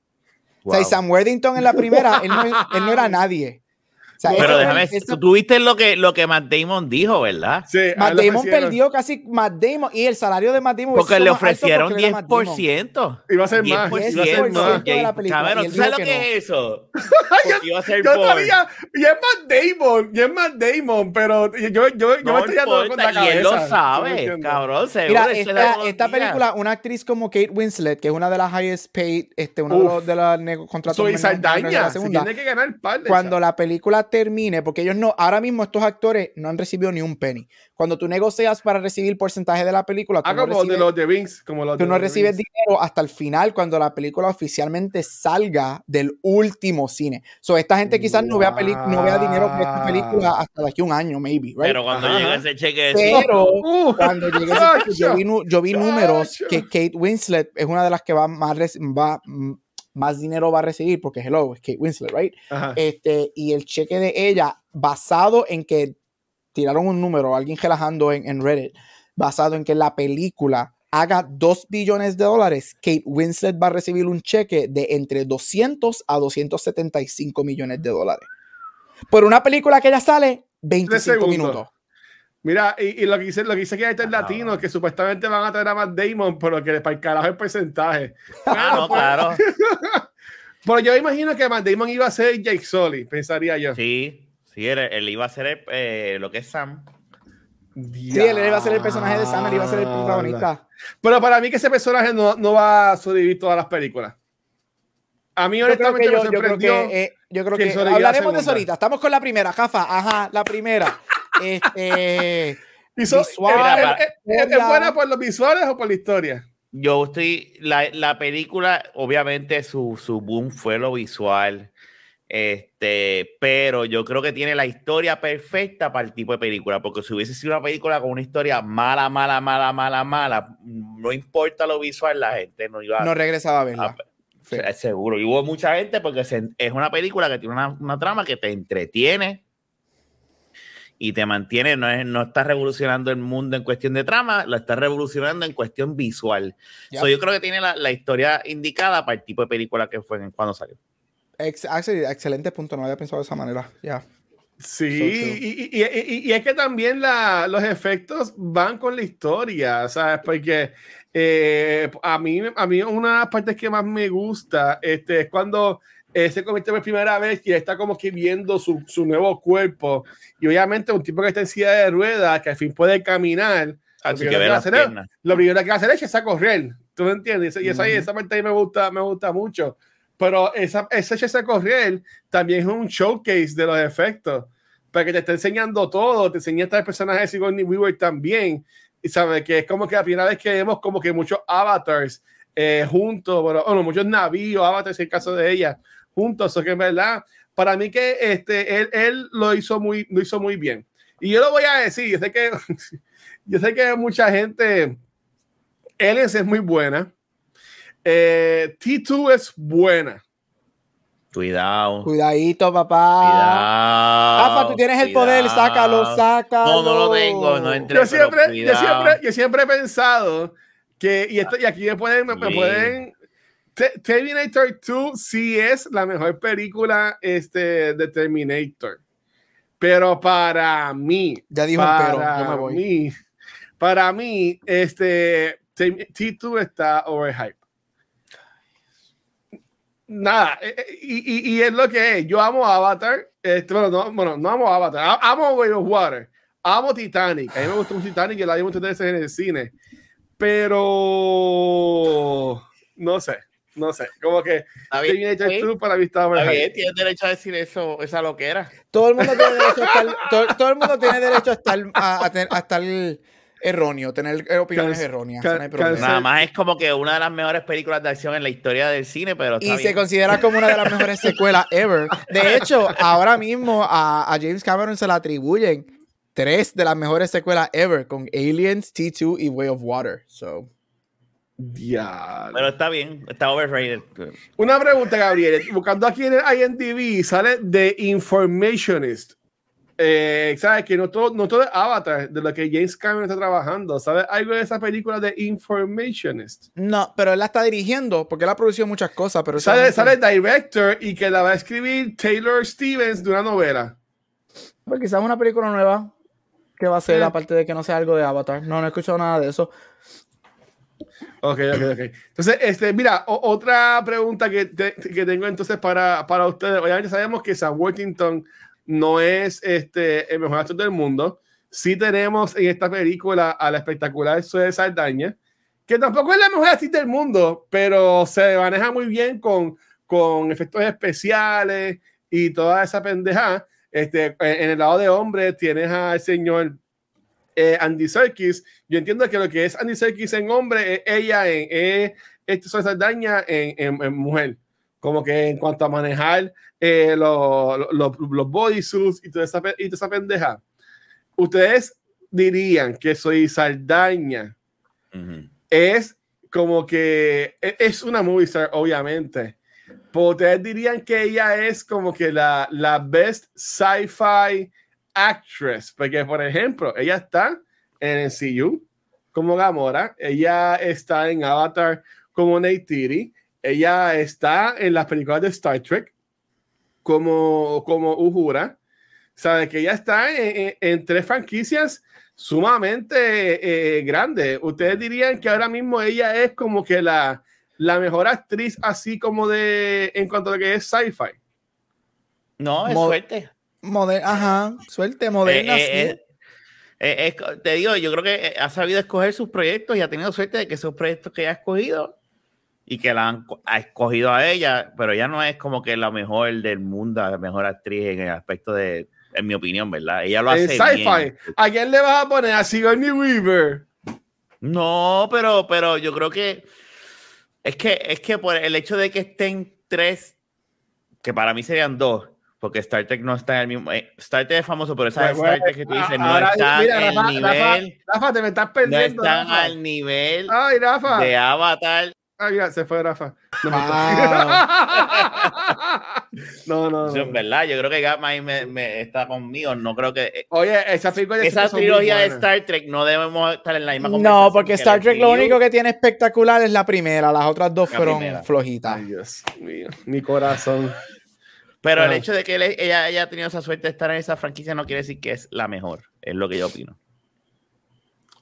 O sea, y Sam Worthington en la primera, él no era nadie pero déjame, tú tuviste lo que, lo que Matt Damon dijo, ¿verdad? Sí, Matt Damon perdió casi Matt Damon y el salario de Matt Damon Porque le ofrecieron 10%. Iba a ser más. 10%. Iba a ser más. Cabrón, ¿tú sabes lo que es eso? iba a ser yo sabía, y es Matt Damon, y es Matt Damon, pero yo, yo, yo me estoy dando con la cabeza. Y él lo sabe, cabrón, seguro. Mira, esta, esta película, una actriz como Kate Winslet, que es una de las highest paid, este, una de las contratos Soy Saldaña, tiene que ganar el par Cuando la película termine, porque ellos no, ahora mismo estos actores no han recibido ni un penny. Cuando tú negocias para recibir porcentaje de la película, tú ah, no como recibes, de los de Vince, como los tú no recibes dinero hasta el final cuando la película oficialmente salga del último cine. So, esta gente quizás no vea, no vea dinero por esta película hasta de aquí un año, maybe. Pero cuando llegue ese cheque, pero cuando llegue ese cheque, yo vi, números que Kate Winslet es una de las que va más va más dinero va a recibir, porque hello, es Kate Winslet, right? Este, y el cheque de ella, basado en que tiraron un número, alguien relajando en, en Reddit, basado en que la película haga 2 billones de dólares, Kate Winslet va a recibir un cheque de entre 200 a 275 millones de dólares. Por una película que ya sale 25 minutos. Mira, y, lo que dice, lo que dice que este latino, que supuestamente van a traer a Matt Damon, pero que para el carajo el porcentaje. Claro, pues, claro. pero yo imagino que Matt Damon iba a ser Jake Sully, pensaría yo. Sí, sí, él, iba a ser eh, lo que es Sam. Sí, él iba a ser el personaje de Sam, él iba a ser el protagonista. Pero para mí que ese personaje no, no va a sobrevivir todas las películas. A mí honestamente yo, me sorprendió. Yo creo que, eh, yo creo que, hablaremos de eso ahorita. Estamos con la primera, Jafa. Ajá, la primera. Este, ¿Es, buena por los visuales o por la historia? Yo estoy. La, la película, obviamente, su, su, boom fue lo visual. Este, pero yo creo que tiene la historia perfecta para el tipo de película. Porque si hubiese sido una película con una historia mala, mala, mala, mala, mala, no importa lo visual, la gente no iba No regresaba a verla. Seguro. Y hubo mucha gente porque es una película que tiene una, una trama que te entretiene y te mantiene, no, es, no está revolucionando el mundo en cuestión de trama, lo está revolucionando en cuestión visual. yo creo que tiene la, la, historia indicada para el tipo de película que fue en, cuando salió. excelente punto, no había pensado de esa manera, ya. Sí, y, y, y, y, es que también la, los efectos van con la historia, ¿sabes? Porque eh, a, mí, a mí una de las partes que más me gusta este, es cuando eh, se convierte por primera vez y está como que viendo su, su, nuevo cuerpo. Y obviamente un tipo que está en silla de ruedas, que al fin puede caminar, lo, que que hacer, lo primero que hacer es a correr. ¿Tú me entiendes? Y esa, esa parte ahí me gusta, me gusta mucho. Pero esa, ese ese correr también es un showcase de los efectos. Para que te esté enseñando todo, te enseña estas personajes de Sigourney Weaver también. Y sabe que es como que la primera vez que vemos como que muchos avatars eh, juntos, bueno, bueno, muchos navíos, avatars en el caso de ella, juntos. O que en verdad, para mí que este, él, él lo, hizo muy, lo hizo muy bien. Y yo lo voy a decir, yo sé que, yo sé que mucha gente, él es muy buena. Eh, T2 es buena. Cuidado. Cuidadito, papá. Cuidado. Rafa, tú tienes el poder, sácalo, sácalo. No, no lo tengo, no entré, yo, siempre, yo, siempre, yo siempre he pensado que, y, esto, y aquí me pueden, me, me pueden Terminator 2 sí es la mejor película este, de Terminator. Pero para mí, ya dijo para pero, yo me voy. mí, para mí, este T2 está overhyped nada, eh, eh, y, y, y, es lo que es. Yo amo Avatar. Este, bueno, no, bueno, no amo Avatar. Amo Way of Water. Amo Titanic. A mí me gustó un Titanic y la vi muchas veces en el cine. Pero no sé, no sé. Como que Terminator para mí estaba bien, tienes derecho a decir eso, esa lo que era. Todo el mundo tiene derecho a estar, todo, todo el mundo tiene derecho a estar, a, a, a estar erróneo, tener opiniones erróneas. Nada más es como que una de las mejores películas de acción en la historia del cine, pero. y se considera como una de las mejores secuelas ever. De hecho, ahora mismo a, a, James Cameron se le atribuyen tres de las mejores secuelas ever con Aliens, T2 y Way of Water. So. Ya. Pero está bien, está overrated. Una pregunta, Gabriel. Buscando aquí en el IMDb, sale The Informationist eh, ¿sabes? Que no todo, no todo es Avatar de lo que James Cameron está trabajando. ¿Sabes algo de esa película de Informationist? No, pero él la está dirigiendo porque él ha producido muchas cosas. Pero sale, sale el director y que la va a escribir Taylor Stevens de una novela. Pues quizás una película nueva que va a ser, aparte de que no sea algo de Avatar. No, no he escuchado nada de eso. Ok, ok, ok. Entonces, este, mira, otra pregunta que, te, que, tengo entonces para, para ustedes. Obviamente sabemos que Sam Worthington no es este, el mejor actor del mundo. Sí tenemos en esta película a la espectacular Zoe Saldaña, que tampoco es la mejor actriz del mundo, pero se maneja muy bien con, con efectos especiales y toda esa pendeja. Este, en el lado de hombre tienes al señor eh, Andy Serkis. Yo entiendo que lo que es Andy Serkis en hombre es ella en eh, este Saldaña en, en, en mujer como que en cuanto a manejar eh, los, los, los bodysuits y toda, esa, y toda esa pendeja, ustedes dirían que soy Saldaña uh -huh. es como que e, es una movie star, obviamente. Pero ustedes dirían que ella es como que la, la best sci-fi actress, porque por ejemplo, ella está en el CU como Gamora, ella está en Avatar como Neytiri, ella está en las películas de Star Trek como, como Uhura. Sabe que ella está en, en, en tres franquicias sumamente eh, grandes. Ustedes dirían que ahora mismo ella es como que la, la mejor actriz, así como de en cuanto a lo que es sci-fi. No, es Mo suerte. Moder ajá, suerte, moderna. Eh, eh, eh, te digo, yo creo que ha sabido escoger sus proyectos y ha tenido suerte de que esos proyectos que ella ha escogido y que la han ha escogido a ella, pero ella no es como que la mejor del mundo, la mejor actriz en el aspecto de, en mi opinión, ¿verdad? Ella lo hace sci bien. ¿A quién le vas a poner? ¿A Sigourney Weaver? No, pero, pero yo creo que es que es que por el hecho de que estén tres, que para mí serían dos, porque Star Trek no está en el mismo. Eh, Star Trek es famoso, pero esa bueno, Star Trek que tú dices no está en el Rafa, nivel. Rafa, Rafa, te me estás perdiendo. No están Rafa. al nivel Ay, de Avatar. Ah, ya, se fue Rafa. No wow. No, no, no. Es verdad, yo creo que me, me, está conmigo. No creo que. Eh, Oye, esa Esa trilogía de Star Trek no debemos estar en la misma No, porque Star Trek lo único que tiene espectacular es la primera. Las otras dos fueron flojitas. Ay, Dios mío. Mi corazón. Pero el hecho de que ella haya tenido esa suerte de estar en esa franquicia no quiere decir que es la mejor. Es lo que yo opino.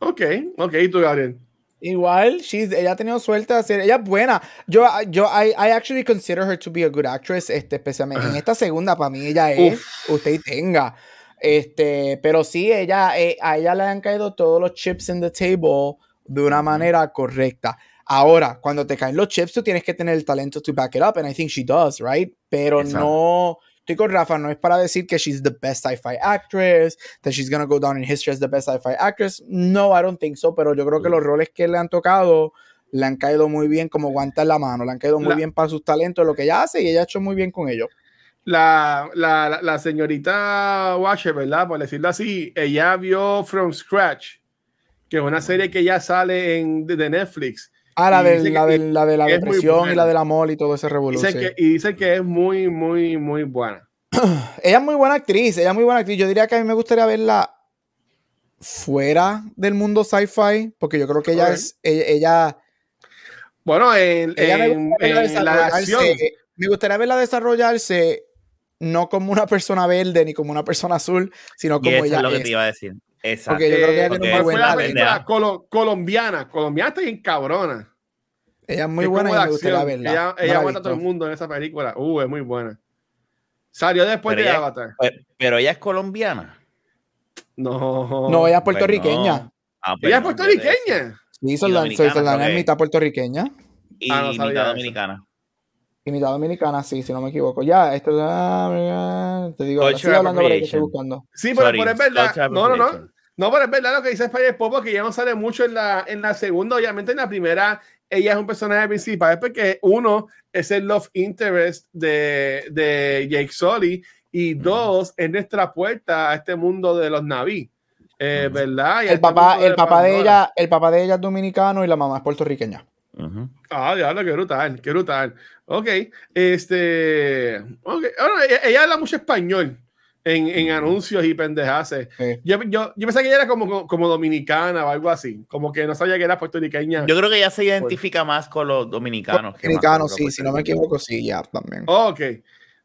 Ok, ok, ¿y tú, Gabriel? Igual, she's, ella ha tenido suerte de hacer, ella es buena. Yo, yo, I, I actually consider her to be a good actress, este, especialmente en esta segunda, para mí ella es, usted tenga. Este, pero sí, ella, eh, a ella le han caído todos los chips en the table de una manera correcta. Ahora, cuando te caen los chips, tú tienes que tener el talento to back it up, and I think she does, right? Pero no, estoy con Rafa, no es para decir que she's the best sci-fi actress, that she's gonna go down in history as the best sci-fi actress. No, I don't think so, pero yo creo que los roles que le han tocado le han caído muy bien como guanta en la mano, le han caído muy bien para sus talentos, lo que ella hace y ella ha hecho muy bien con ellos. La, la, la, señorita Washer, ¿verdad? Por decirlo así, ella vio From Scratch, que es una serie que ya sale en, de Netflix. Ah, la, de, la, de, la de la depresión y la del amor y todo ese revolución. Y dice que es muy, muy, muy buena. ella es muy buena actriz, ella es muy buena actriz. Yo diría que a mí me gustaría verla fuera del mundo sci-fi, porque yo creo que ella es, ella, bueno, en, la acción. Me gustaría verla desarrollarse no como una persona verde ni como una persona azul, sino como ella es. lo que te iba a decir. Exacto. Porque yo creo que ella tiene muy buena colombiana. Colombiana está bien cabrona. Ella es muy buena y me gustaría verla. Ella, ella aguanta a todo el mundo en esa película. Uh, es muy buena. Salió después de Avatar. Pero ella es colombiana. No. No, ella es puertorriqueña. Ah, pues ella es puertorriqueña. Sí, soy es mitad puertorriqueña. Y ah, mitad dominicana. Y mitad dominicana, sí, si no me equivoco. Ya, esto es. Te digo, estoy hablando por ahí que estoy buscando. Sí, pero, pero es verdad. No, no, no. No, pero es verdad lo que dice Spider Pop, que ya no sale mucho en la, en la segunda. Obviamente, en la primera, ella es un personaje principal, es porque uno es el love interest de, de Jake Sully, y dos, es nuestra puerta a este mundo de los naví. Eh, ¿Verdad? el, este papá, el, papá de ella, el papá de ella es dominicano y la mamá es puertorriqueña. Ah, diablo, qué brutal, qué brutal. Ok, este. Okay. ella, ella habla mucho español en, en anuncios y pendejas. Yo, yo, yo, pensé que ella era como, como dominicana o algo así, como que no sabía que era puertorriqueña. Yo creo que ella se identifica más con los dominicanos. Dominicanos, sí, si no me equivoco, sí, ya también. ok,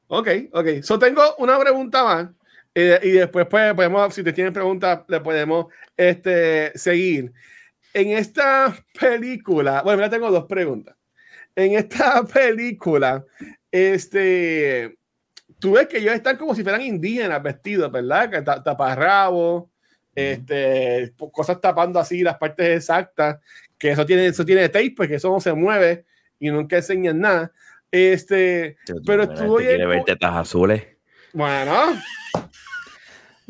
ok, ok. So tengo una pregunta más. Eh, y después pues, podemos, si te tienen preguntas, le podemos este, seguir. En esta película, bueno, ya tengo dos preguntas. En esta película, este, tú ves que ellos están como si fueran indígenas vestidos, ¿verdad? Que taparrabos, este, cosas tapando así las partes exactas, que eso tiene, eso tiene tape, porque eso no se mueve y nunca enseñan nada. Este, pero bien. ¿Quiere ver tetas azules? Bueno.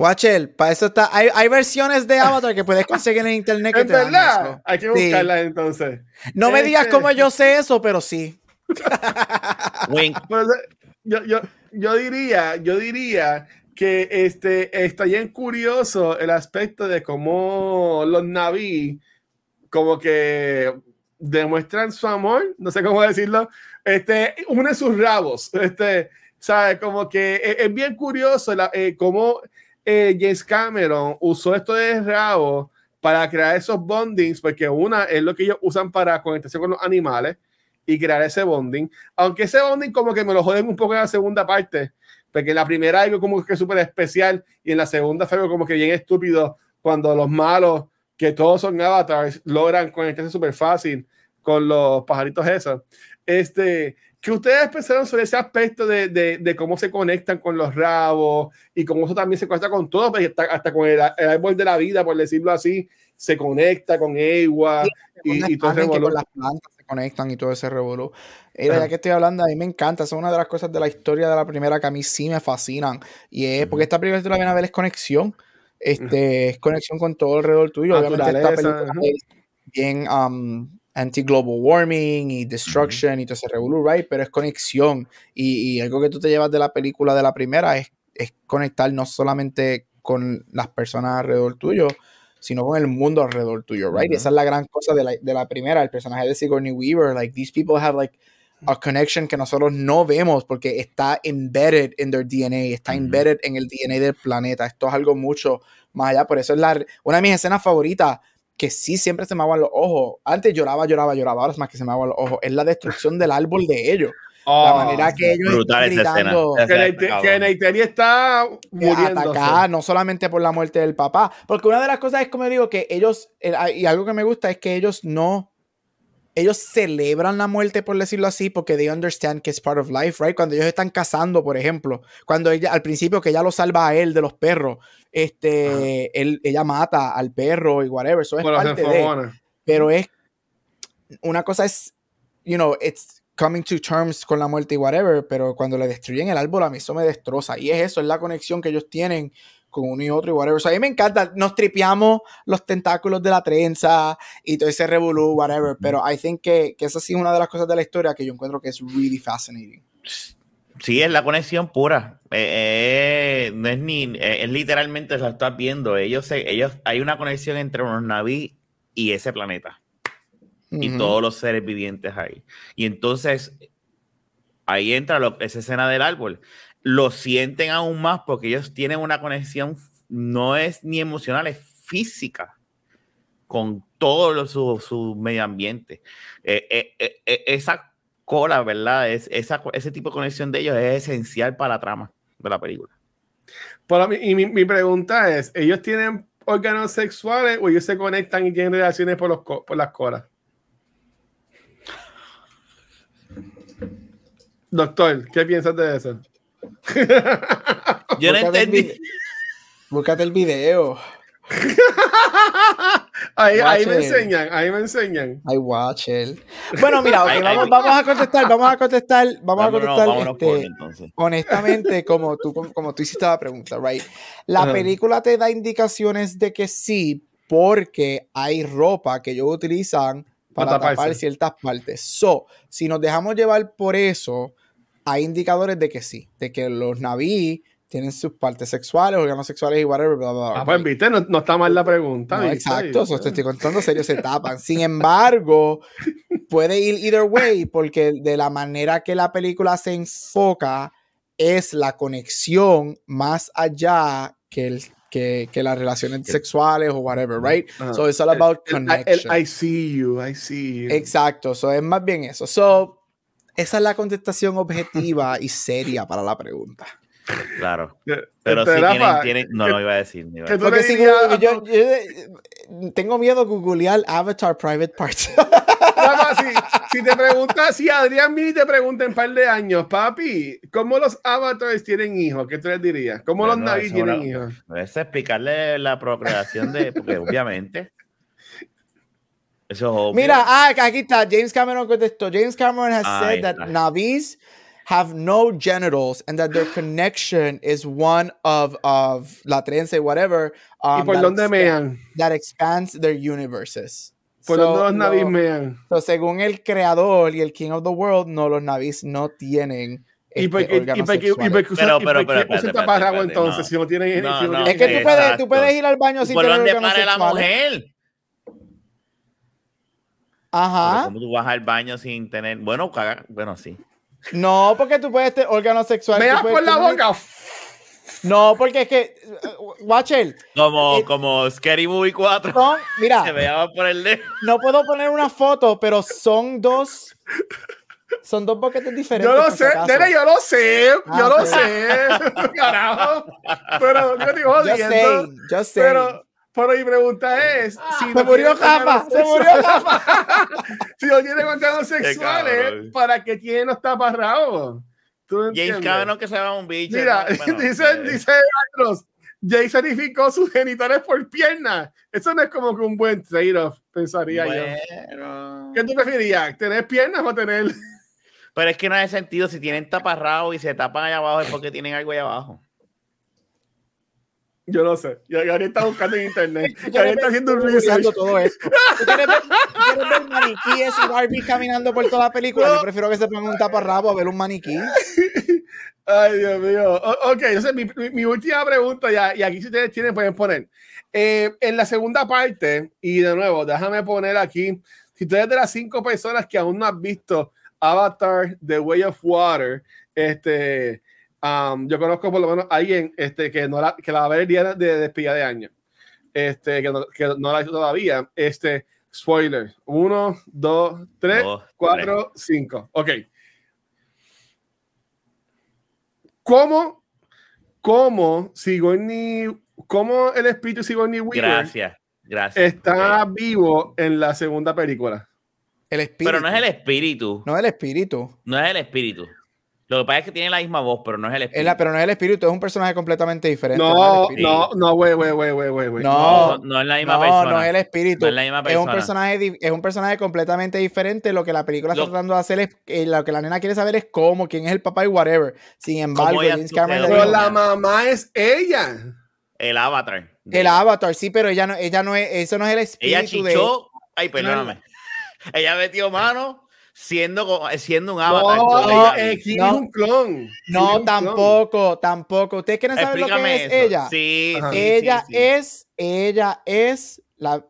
Watchel, para eso está. Hay, hay, versiones de Avatar que puedes conseguir en internet. Que ¿Es verdad? Hay que buscarlas entonces. No me digas este cómo yo sé eso, pero sí. Wink. yo, yo, yo diría, yo diría que este, está bien curioso el aspecto de cómo los naví como que demuestran su amor, no sé cómo decirlo, este, unen sus rabos, este, sabe, como que es, bien curioso la, eh, cómo eh, James Cameron usó esto de rabos para crear esos bondings, porque una es lo que ellos usan para conectarse con los animales, y crear ese bonding. Aunque ese bonding como que me lo joden un poco en la segunda parte, porque en la primera algo como que súper especial y en la segunda fue como que bien estúpido cuando los malos, que todos son avatars, logran conectarse súper fácil con los pajaritos esos. Este, que ustedes pensaron sobre ese aspecto de, de, de, cómo se conectan con los rabos y cómo eso también se conecta con todo, pues, hasta, hasta con el, el, árbol de la vida, por decirlo así, se conecta con agua y, y, todo ese con las plantas conectan y todo ese revolú. Y ya que estoy hablando, a mí me encanta, es una de las cosas de la historia de la primera que a mí sí me fascinan. Y es porque esta película, tú la ven a ver, es conexión. Este, es conexión con todo alrededor tuyo. Obviamente esta película es bien um, anti-global warming y destruction y todo ese revolú, right? Pero es conexión. Y, y, algo que tú te llevas de la película de la primera es, es conectar no solamente con las personas alrededor tuyo, sino con el mundo alrededor tuyo, right? esa es la gran cosa de la, de la, primera, el personaje de Sigourney Weaver, like, these people have, like, a connection que nosotros no vemos porque está embedded in their DNA, está embedded en el DNA del planeta. Esto es algo mucho más allá. Por eso es la, una de mis escenas favoritas que sí siempre se me aguan los ojos. Antes lloraba, lloraba, lloraba, ahora es más que se me aguan los ojos. Es la destrucción del árbol de ellos. la Oh, manera que ellos brutal están gritando, Esa que, escena, Neite- cabrón. que Neiteri está muriendo. atacada, no solamente por la muerte del papá, porque una de las cosas es como digo que ellos, y algo que me gusta es que ellos no, ellos celebran la muerte, por decirlo así, porque they understand que es part of life, right? Cuando ellos están cazando, por ejemplo, cuando ella, al principio que ella lo salva a él de los perros, este, él, ella mata al perro y whatever, eso es los parte de, pero es, una cosa es, you know, it's coming to terms con la muerte y whatever, pero cuando le destruyen el árbol a mí eso me destroza. Y es eso, es la conexión que ellos tienen con uno y otro y whatever. O sea, a mí me encanta, nos tripeamos los tentáculos de la trenza y todo ese revolú, whatever, pero I think que, que esa sí es una de las cosas de la historia que yo encuentro que es really fascinating. Sí, es la conexión pura. Eh, eh, no es ni, eh, es literalmente lo estás viendo. Ellos, se- ellos, hay una conexión entre los naví y ese planeta y Ujú. todos los seres vivientes ahí. Y entonces ahí entra lo- esa escena del árbol. Lo sienten aún más porque ellos tienen una conexión, no es ni emocional, es física con todo su, su medio ambiente. Eh, eh, eh, esa cola, ¿verdad? Es, esa, ese tipo de conexión de ellos es esencial para la trama de la película. Y mi, mi pregunta es: ¿ellos tienen órganos sexuales o ellos se conectan y tienen relaciones por, los, por las colas? Doctor, ¿qué piensas de eso? Yo no entendí. Búscate el video. ahí, ahí me enseñan, ahí me enseñan. I watch it. Bueno, mira, ok, Ay, ay, vamos, ay. vamos a contestar, vamos a contestar, vamos a contestar. por este, entonces. honestamente, como tú, como, como tú hiciste la pregunta, right? La Ajá. película te da indicaciones de que sí, porque hay ropa que ellos utilizan para Para tapar ciertas partes. So, si nos dejamos llevar por eso, hay indicadores de que sí, de que los naví tienen sus partes sexuales, órganos sexuales y whatever, bla, bla, bla. Ah, pues viste, no, no está mal la pregunta. No, exacto, eso te estoy contando serio, se tapan. Sin embargo, puede ir either way, porque de la manera que la película se enfoca es la conexión más allá que, el, que, que las relaciones sexuales o whatever, right? Ajá. So it's all about El- el- connection. el I see you, I see you. Exacto, so es más bien eso. So, esa es la contestación objetiva y seria para la pregunta. Claro. Pero este, sí tienen, tienen- no, que- no iba a decir. iba a decir. Porque si dirías Google- yo, eh, tengo miedo de googlear Avatar Private Parts. Rafa, si, si te preguntas, si Adrián Mini te pregunta en un par de años, papi, ¿cómo los avatars tienen hijos? ¿Qué tú les dirías? ¿Cómo los Bueno, eso tienen una- hijos? Es explicarle la procreación de. Porque obviamente. Eso es obvio. Mira, ah, aquí está. James Cameron contestó. James Cameron has Ahí said that. Navis have no genitals and that their connection is one of of la trenza y whatever. ¿Y um, por that dónde mean? That expands their universes. ¿Por So, dónde los navis no- mean? so, según el creador y el King of the World, no, los navis no tienen. ¿Y por este, qué, y órganos por qué- y sexuales. por qué usan, y por espérate, taparrabo entonces? no. Si no tienen, No, si no no, es que tú puedes, tú puedes ir al baño sin ¿Por tener dónde pare la sexuales. mujer? Ajá. ¿Cómo tú vas al baño sin tener. Bueno, caga- bueno, sí. No, porque tú puedes tener órganos sexuales. Me das por la tener- boca. No, porque es que, Watcher, Como, Eh, como Scary Movie 4. son, Se mira, veía por el dedo. no puedo poner una foto, pero son dos, son dos boquetes diferentes. Yo lo sé, nene, yo lo sé, Ah, yo lo sé, carajo. Pero yo Just jodiendo. saying, just saying. Pero, pero mi pregunta es: si se no murió tienen Jafa, órganos se murió Jafa. si no tienen órganos sexuales. ¿para qué tienen los taparrabos? ¿Tú James? Cameron que se va a un bicho. Mira, ¿no? Bueno, dice, eh, dice Andros, Jay sacrificó sus genitales por piernas. Eso no es como que un buen trade-off, pensaría yo. ¿Qué tú preferirías? ¿Tener piernas o tener.? Pero es que no hace sentido. Si tienen taparrabo y se tapan allá abajo es porque tienen algo allá abajo. Yo no sé. Gabriel está buscando en internet. Gabriel está haciendo un research. todo esto. ¿Tú quieres ver, tú quieres ver maniquíes y Barbie caminando por toda la película? No. Yo prefiero que se pongan un taparrabo a ver un maniquí. Ay, Dios mío. O- ok, entonces mi, mi- mi última pregunta, ya, y aquí si ustedes tienen, pueden poner. Eh, en la segunda parte, y de nuevo, déjame poner aquí, si tú eres de las cinco personas que aún no has visto Avatar, The Way of Water, este, um, yo conozco por lo menos a alguien este, que, no la, que la va a ver el día de despedida de año, este, que, no, que no la ha visto todavía. Este, spoiler: 1, 2, 3, 4, 5. Ok. ¿Cómo, cómo Sigourney, cómo el espíritu de Sigourney Weaver gracias, gracias. está vivo en la segunda película? El espíritu. Pero no es el espíritu. No es el espíritu. No es el espíritu. Lo que pasa es que tiene la misma voz, pero no es el espíritu. Es la, pero no es el espíritu, es un personaje completamente diferente. No, no, no, güey, güey, güey, güey, güey. No, no, es la misma no, persona. No, es el espíritu. No es la misma persona. Es un personaje, es un personaje completamente diferente. Lo que la película Lo- está tratando de hacer es, eh, lo que la nena quiere saber es cómo, quién es el papá y whatever. Sin embargo, ella James Cameron? Pero la mamá es ella. El avatar. el avatar, sí, pero ella no, ella no es, eso no es el Ella espíritu de chichó. Ay, perdóname. Ella metió mano siendo, co- siendo un avatar. No, eh, es un clon. No, un tampoco, tampoco. ¿Ustedes quieren saber lo que es eso. ella? Sí, sí, ella sí, sí. es, ella es la.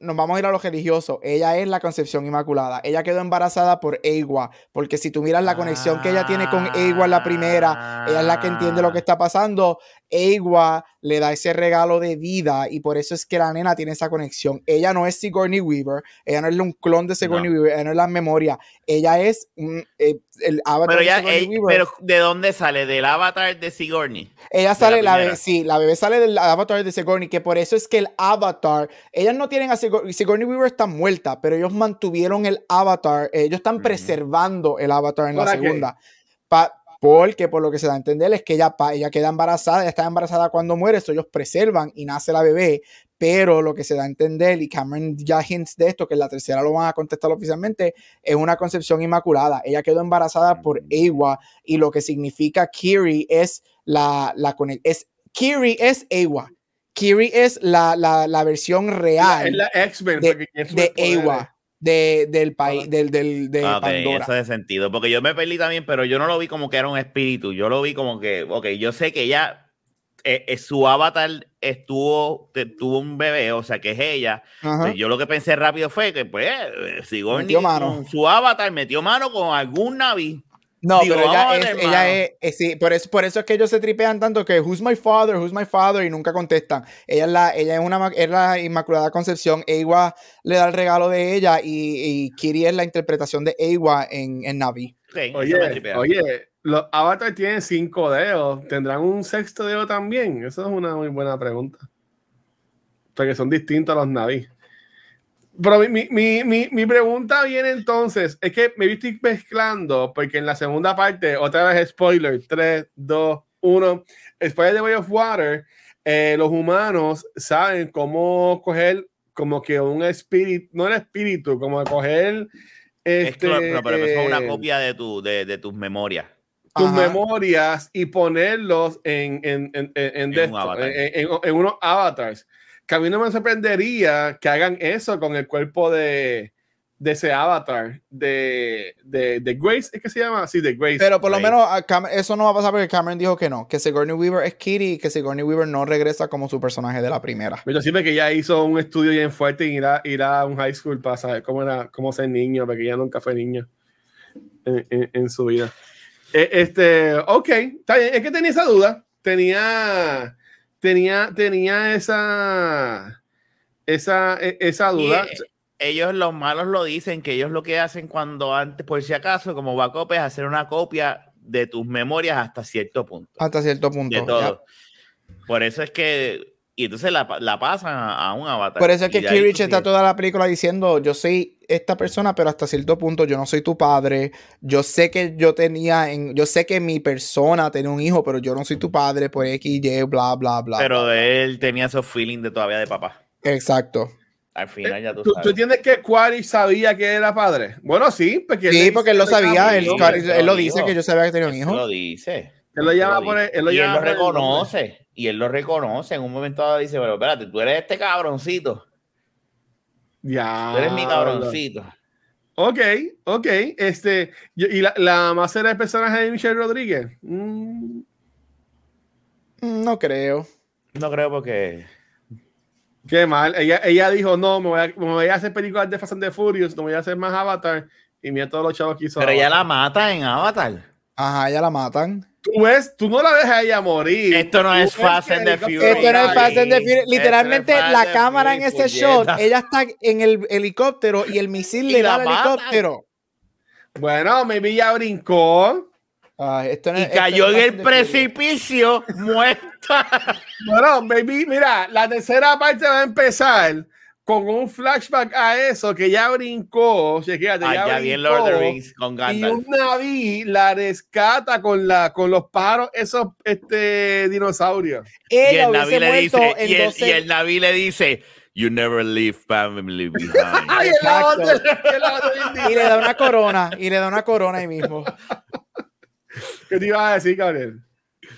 Nos vamos a ir a lo religioso. Ella es la concepción inmaculada. Ella quedó embarazada por Ewa. Porque si tú miras la conexión que ella tiene con Ewa en la primera, ella es la que entiende lo que está pasando. Ewa le da ese regalo de vida y por eso es que la nena tiene esa conexión. Ella no es Sigourney Weaver, ella no es un clon de Sigourney No. Weaver, ella no es la memoria. Ella es un, eh, el avatar Pero, de ya, Sigourney eh, Weaver. pero ¿de dónde sale? ¿Del avatar de Sigourney? Ella la sale, la, primera. bebé, sí, la bebé sale del avatar de Sigourney, que por eso es que el avatar, ellas no tienen a Sigourney, Sigourney Weaver está muerta, pero ellos mantuvieron el avatar, ellos están Ujú. preservando el avatar en la segunda. Pa- porque por lo que se da a entender es que ella, pa- ella queda embarazada, ella está embarazada cuando muere, eso ellos preservan y nace la bebé, pero lo que se da a entender, y Cameron ya hints de esto, que en la tercera lo van a contestar oficialmente, es una concepción inmaculada. Ella quedó embarazada por Ewa y lo que significa Kiri es la, la es Kiri es Ewa. Kiri es la, la, la versión real la de- de. Ewa, de, del país, del, del, de Ah, Pandora. eso de sentido. Porque yo me perdí también, pero yo no lo vi como que era un espíritu. Yo lo vi como que, ok, yo sé que ella, eh, eh, su avatar estuvo, tuvo un bebé, o sea que es ella. Pues yo lo que pensé rápido fue que, pues, eh, Sigourney Metió mano. su avatar metió mano con algún naví. No, Digo, pero ella es, ella es, es- sí, por eso, por eso es que ellos se tripean tanto que who's my father, who's my father y nunca contestan. Ella es la, ella es una, es la Inmaculada Concepción. Ewa le da el regalo de ella y, y Kiri es la interpretación de Ewa en, en Navi. Oye, oye, los avatars tienen cinco dedos. ¿Tendrán un sexto dedo también? Esa es una muy buena pregunta. Porque son distintos a los naví. Pero mi, mi, mi, mi, mi pregunta viene entonces, es que me estoy mezclando, porque en la segunda parte, otra vez spoiler, 3, 2, 1, spoiler de Way of Water, eh, los humanos saben cómo coger como que un espíritu, no el espíritu, como coger Es este, claro, pero, eso es una eh, copia de, tu, de, de tus memorias. tus Ajá. memorias y ponerlos en, en, en, en, en En un avatar. en unos avatars. Que a mí no me sorprendería que hagan eso con el cuerpo de, de ese avatar, de, de, de Grace, ¿es que se llama? Sí, de Grace. Pero por lo Grace. menos a Cam- eso no va a pasar porque Cameron dijo que no, que Sigourney Weaver es Kiri y que Sigourney Weaver no regresa como su personaje de la primera. Yo siempre que ella hizo un estudio bien fuerte y ir a, ir a un high school para saber cómo era cómo ser niño, porque ella nunca fue niño en, en- en su vida. Eh, Este, ok, está bien. Es que tenía esa duda. Tenía, tenía, tenía esa, esa, e- esa duda. eh, ellos, los malos, lo dicen que ellos lo que hacen cuando antes, por si acaso, como backup, es hacer una copia de tus memorias hasta cierto punto. Hasta cierto punto. de ya. todo. Por eso es que. Y entonces la, la pasan a, a un avatar. Por eso es que Kirich tú está sigues. toda la película diciendo, yo soy esta persona, pero hasta cierto punto yo no soy tu padre. Yo sé que yo tenía, en, yo sé que mi persona tenía un hijo, pero yo no soy tu padre por X, Y, bla, bla, bla. Pero él tenía esos feelings de todavía de papá. Exacto. Al final ya tú, ¿Tú, tú sabes. entiendes que Quaritch sabía que era padre? Bueno, sí, porque Sí, porque él lo sabía, él, lo él lo dijo. dice que yo sabía que tenía un Él hijo. lo dice. Él lo llama por el- dice. él lo y él llama lo por el nombre. reconoce. Y él lo reconoce. En un momento dado dice, pero espérate, tú eres este cabroncito. Ya. Tú eres mi cabroncito. Ok, ok. Este, y la, la más era el personaje de Michelle Rodríguez. Mm, No creo. No creo porque... qué mal. Ella, ella dijo: No, me voy, a, me voy a hacer películas de Fast and the Furious, no voy a hacer más Avatar. Y mira todos los chavos que hizo. Pero ella la mata en Avatar. Ajá, ya la matan. Tú ves, tú no la dejas a ella morir. Esto no es Fast and the Furious. Esto no es Fast and the Furious. Literalmente no la cámara en ese shot, ella está en el helicóptero y el misil Y le da al helicóptero. Bueno, maybe ya brincó. Ay, esto no Y es- esto cayó no en el precipicio muerta. Bueno, maybe, mira, la tercera parte va a empezar con un flashback a eso que ya brincó. Chequéate, Ah, ya ya brincó, Lord of the Rings con Y Gandalf. un Naví la rescata con, la, con los pájaros, esos este, dinosaurios. Y el Naví le dice, en y el, 12 y el Naví le dice, You never leave family behind. Ay, y le da una corona, y le da una corona ahí mismo. ¿Qué te iba a decir, Gabriel?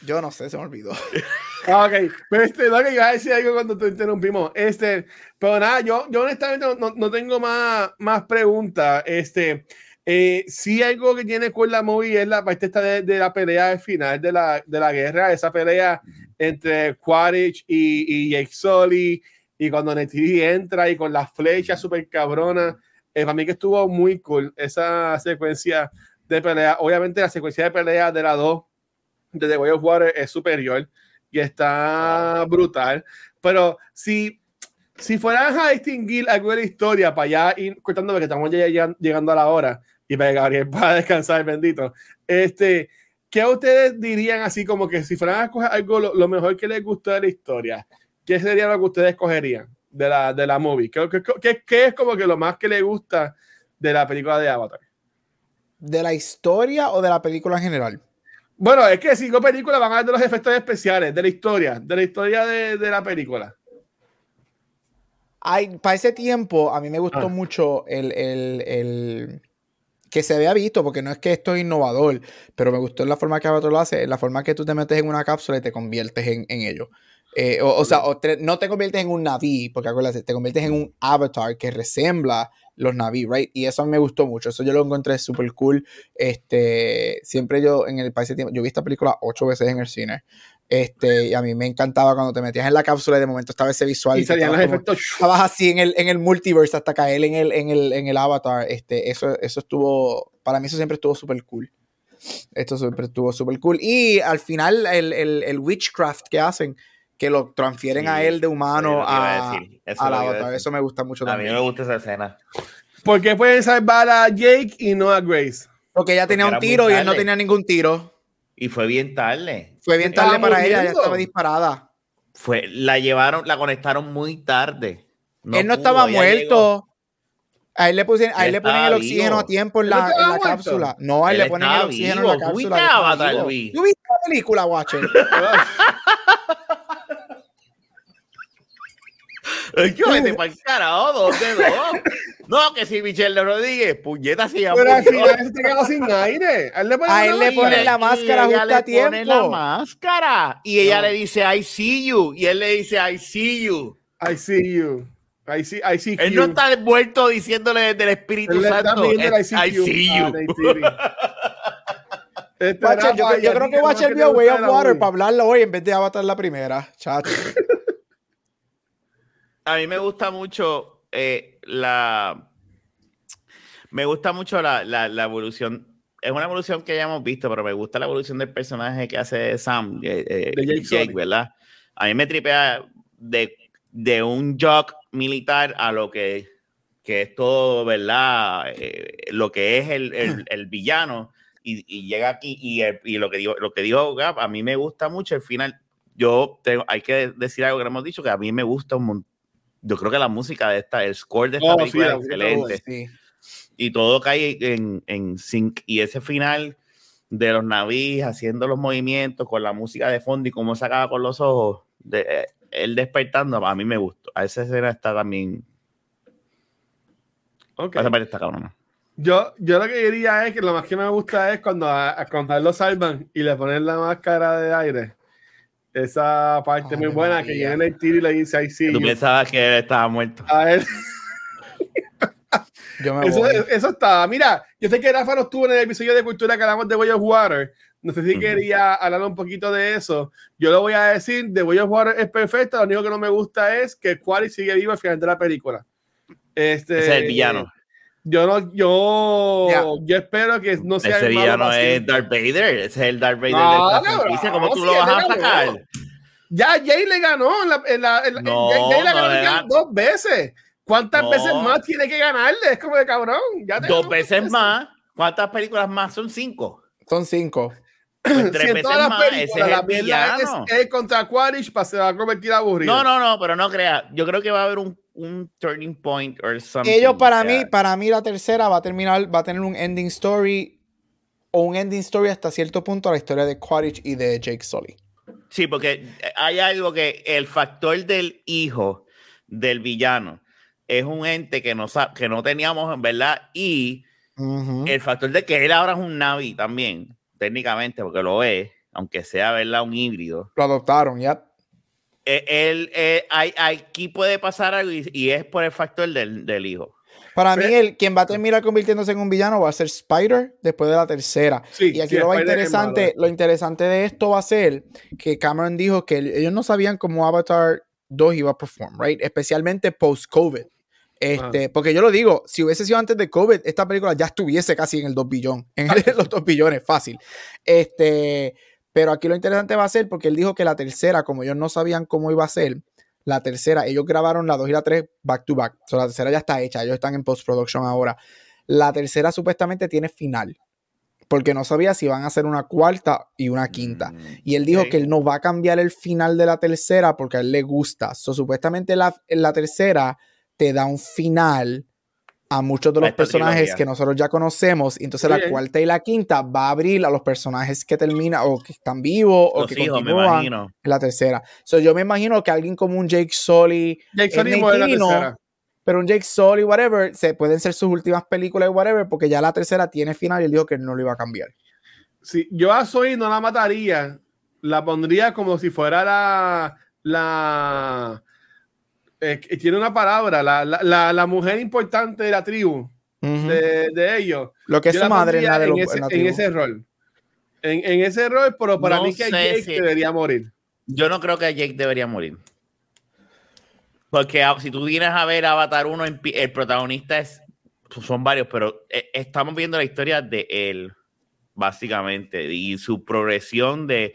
Yo no sé, se me olvidó. Ah, Ok, pero este, no, que iba a decir algo cuando te interrumpimos. Este, pero nada, yo, yo honestamente no, no tengo más, más preguntas. Este, eh, sí algo que tiene con la movie es la parte esta de, de la pelea al final de la, de la guerra, esa pelea entre Quaritch y, y Jake Sully, y cuando Neytiri entra y con las flechas super cabronas, eh, para mí que estuvo muy cool esa secuencia de pelea. Obviamente la secuencia de pelea de la 2 de The Way of Water es superior y está brutal. Pero si, si fueran a distinguir alguna historia para ya ir cortando, porque estamos ya llegando, llegando a la hora y para que Gabriel pueda descansar, bendito. Este, ¿Qué ustedes dirían así como que si fueran a escoger algo lo, lo mejor que les gustó de la historia? ¿Qué sería lo que ustedes escogerían de la, de la movie? ¿Qué, qué, qué- qué es como que lo más que les gusta de la película de Avatar? ¿De la historia o de la película en general? Bueno, es que cinco películas van a ver de los efectos especiales, de la historia, de la historia de, de la película. Ay, para ese tiempo, a mí me gustó Ah. mucho el, el- el- que se había visto, porque no es que esto es innovador, pero me gustó la forma que Avatar lo hace, la forma que tú te metes en una cápsula y te conviertes en, en ello. Eh, o, o sea, o te- no te conviertes en un Naví, porque acuérdate, te conviertes en un avatar que resembla los Naví, right? Y eso a mí me gustó mucho, eso yo lo encontré súper cool. Este, siempre yo en el país de tiempo, yo vi esta película ocho veces en el cine. Este, y a mí me encantaba cuando te metías en la cápsula y de momento estaba ese visual. Y salían los como- efectos. estabas así en el, en el multiverse hasta caer en el, en el, en el avatar. Este, eso, eso estuvo, para mí eso siempre estuvo súper cool. Esto siempre estuvo súper cool. Y al final el, el, el witchcraft que hacen, que lo transfieren Sí, a él de humano a. Eso a avatar. decir. Eso me gusta mucho A mí también. me gusta esa escena. ¿Por qué pueden salvar a Jake y no a Grace? Porque ella tenía Porque un tiro y él no tenía ningún tiro. Y fue bien tarde. Fue bien tarde para ella, ya estaba disparada. Fue, la llevaron, la conectaron muy tarde. él no pudo, estaba muerto. llegó. A él le, pusieron, a él Él le ponen el oxígeno vivo. a tiempo en ¿Él la, en la cápsula. No, a él Él le ponen el oxígeno vivo. en la ¿Tú viste cápsula. ¿Tú viste la película, Watcher? Que vete para el carajo, dos de dos. No, que si Michelle Rodríguez, puñeta se llama. Pero al final se te quedó sin aire. A él le ponen A él le ponen la máscara justo le a tiempo. pone la máscara. Y ella No. le dice, I see you. Y él le dice, I see you. I see you. I see, I see Él you. no está muerto diciéndole del Espíritu Él le está Santo. I see I you. see Ah, you. Neytiri. Este, Watcher, yo, yo ¿y a creo que Watcher vio Way of Water para hablarlo hoy en vez de Avatar la primera. Chacho. A mí me gusta mucho eh, la. Me gusta mucho la, la, la evolución. Es una evolución que ya hemos visto, pero me gusta la evolución del personaje que hace Sam, eh, eh, De Jake. ¿verdad? A mí me tripea de, de un jock militar a lo que, que es todo, ¿verdad? Eh, lo que es el, el- el villano. Y, y llega aquí y, y lo que digo, lo que dijo Gab, a mí me gusta mucho el final. Yo tengo, hay que decir algo que hemos dicho, que a mí me gusta un montón. Yo creo que la música de esta, el score de esta Oh, película la es excelente Sí. y todo cae en, en sync. Y ese final de los navíes haciendo los movimientos con la música de fondo y cómo sacaba con los ojos, de, eh, él despertando, a mí me gustó. A esa escena está también. Ok. Esa parte está cabrona. Yo, yo lo que diría es que lo más que me gusta es cuando a, a cuando a él lo salvan y le ponen la máscara de aire. Esa parte muy buena que viene el tiro y le dice I see Tú you". pensabas que él estaba muerto. A él- Yo me Eso, voy. eso está. Mira, yo sé que Rafa no estuvo en el episodio de cultura que hablamos de Way of Water. No sé si quería hablar un poquito de eso. Yo lo voy a decir: The Way of Water es perfecta. Lo único que no me gusta es que Quarry sigue vivo al final de la película. Este, Ese es el villano. Yo no, yo, yo espero que no sea. Ese villano es Darth Vader. Ese es el Darth Vader no, de esta franquicia. ¿Cómo tú lo vas a sacar? Ya Jay le ganó en la, en la, en no, Jay, le ganó dos veces. ¿Cuántas veces más tiene que ganarle? Es como de cabrón. Ya dos veces más. ¿Cuántas películas más? Son cinco. Son cinco. Pues tres veces más, ese es el villano. Es, contra Quaritch para se va a convertir aburrido. No, no, no, pero no crea. Yo creo que va a haber un, un turning point or something. Ellos para mí, para mí la tercera va a terminar, va a tener un ending story o un ending story hasta cierto punto a la historia de Quaritch y de Jake Sully. Sí, porque hay algo que el factor del hijo del villano es un ente que no, que no teníamos, en verdad, y el factor de que él ahora es un Navi también técnicamente, porque lo es, aunque sea ¿verdad? un híbrido. Lo adoptaron, ya. Eh, él, eh, aquí puede pasar algo y, es por el factor del, del hijo. Para mí, el, quien va a terminar convirtiéndose en un villano va a ser Spider después de la tercera. y aquí lo, interesante, lo interesante de esto va a ser que Cameron dijo que ellos no sabían cómo Avatar 2 iba a perform, right? Especialmente post-COVID. Este, porque yo lo digo, si hubiese sido antes de COVID, esta película ya estuviese casi en el 2 billones, en los 2 billones, fácil. Este, pero aquí lo interesante va a ser porque él dijo que la tercera, como ellos no sabían cómo iba a ser, la tercera, ellos grabaron la 2 y la 3 back to back. O la tercera ya está hecha, ellos están en post-production ahora. La tercera supuestamente tiene final, porque no sabía si van a hacer una cuarta y una quinta. Mm, y él dijo que él no va a cambiar el final de la tercera porque a él le gusta. So, supuestamente la, la tercera te da un final a muchos de los personajes que nosotros ya conocemos. Y entonces la cuarta y la quinta va a abrir a los personajes que terminan o que están vivos o que continúan en la tercera. So, yo me imagino que alguien como un Jake Sully, Jake Sully la pero un Jake Sully, whatever, se pueden ser sus últimas películas y whatever, porque ya la tercera tiene final y él dijo que no lo iba a cambiar. Sí, yo a Zoe no la mataría, la pondría como si fuera la, la eh, tiene una palabra, la, la, la, mujer importante de la tribu, de, de, ellos. Lo que es su madre en, en, ese, en, ese, rol. En, en, ese rol, pero para mí que Jake debería morir. Yo no creo que Jake debería morir. Porque ah, si tú vienes a ver Avatar 1, el protagonista es, son varios, pero eh, estamos viendo la historia de él, básicamente, y su progresión de,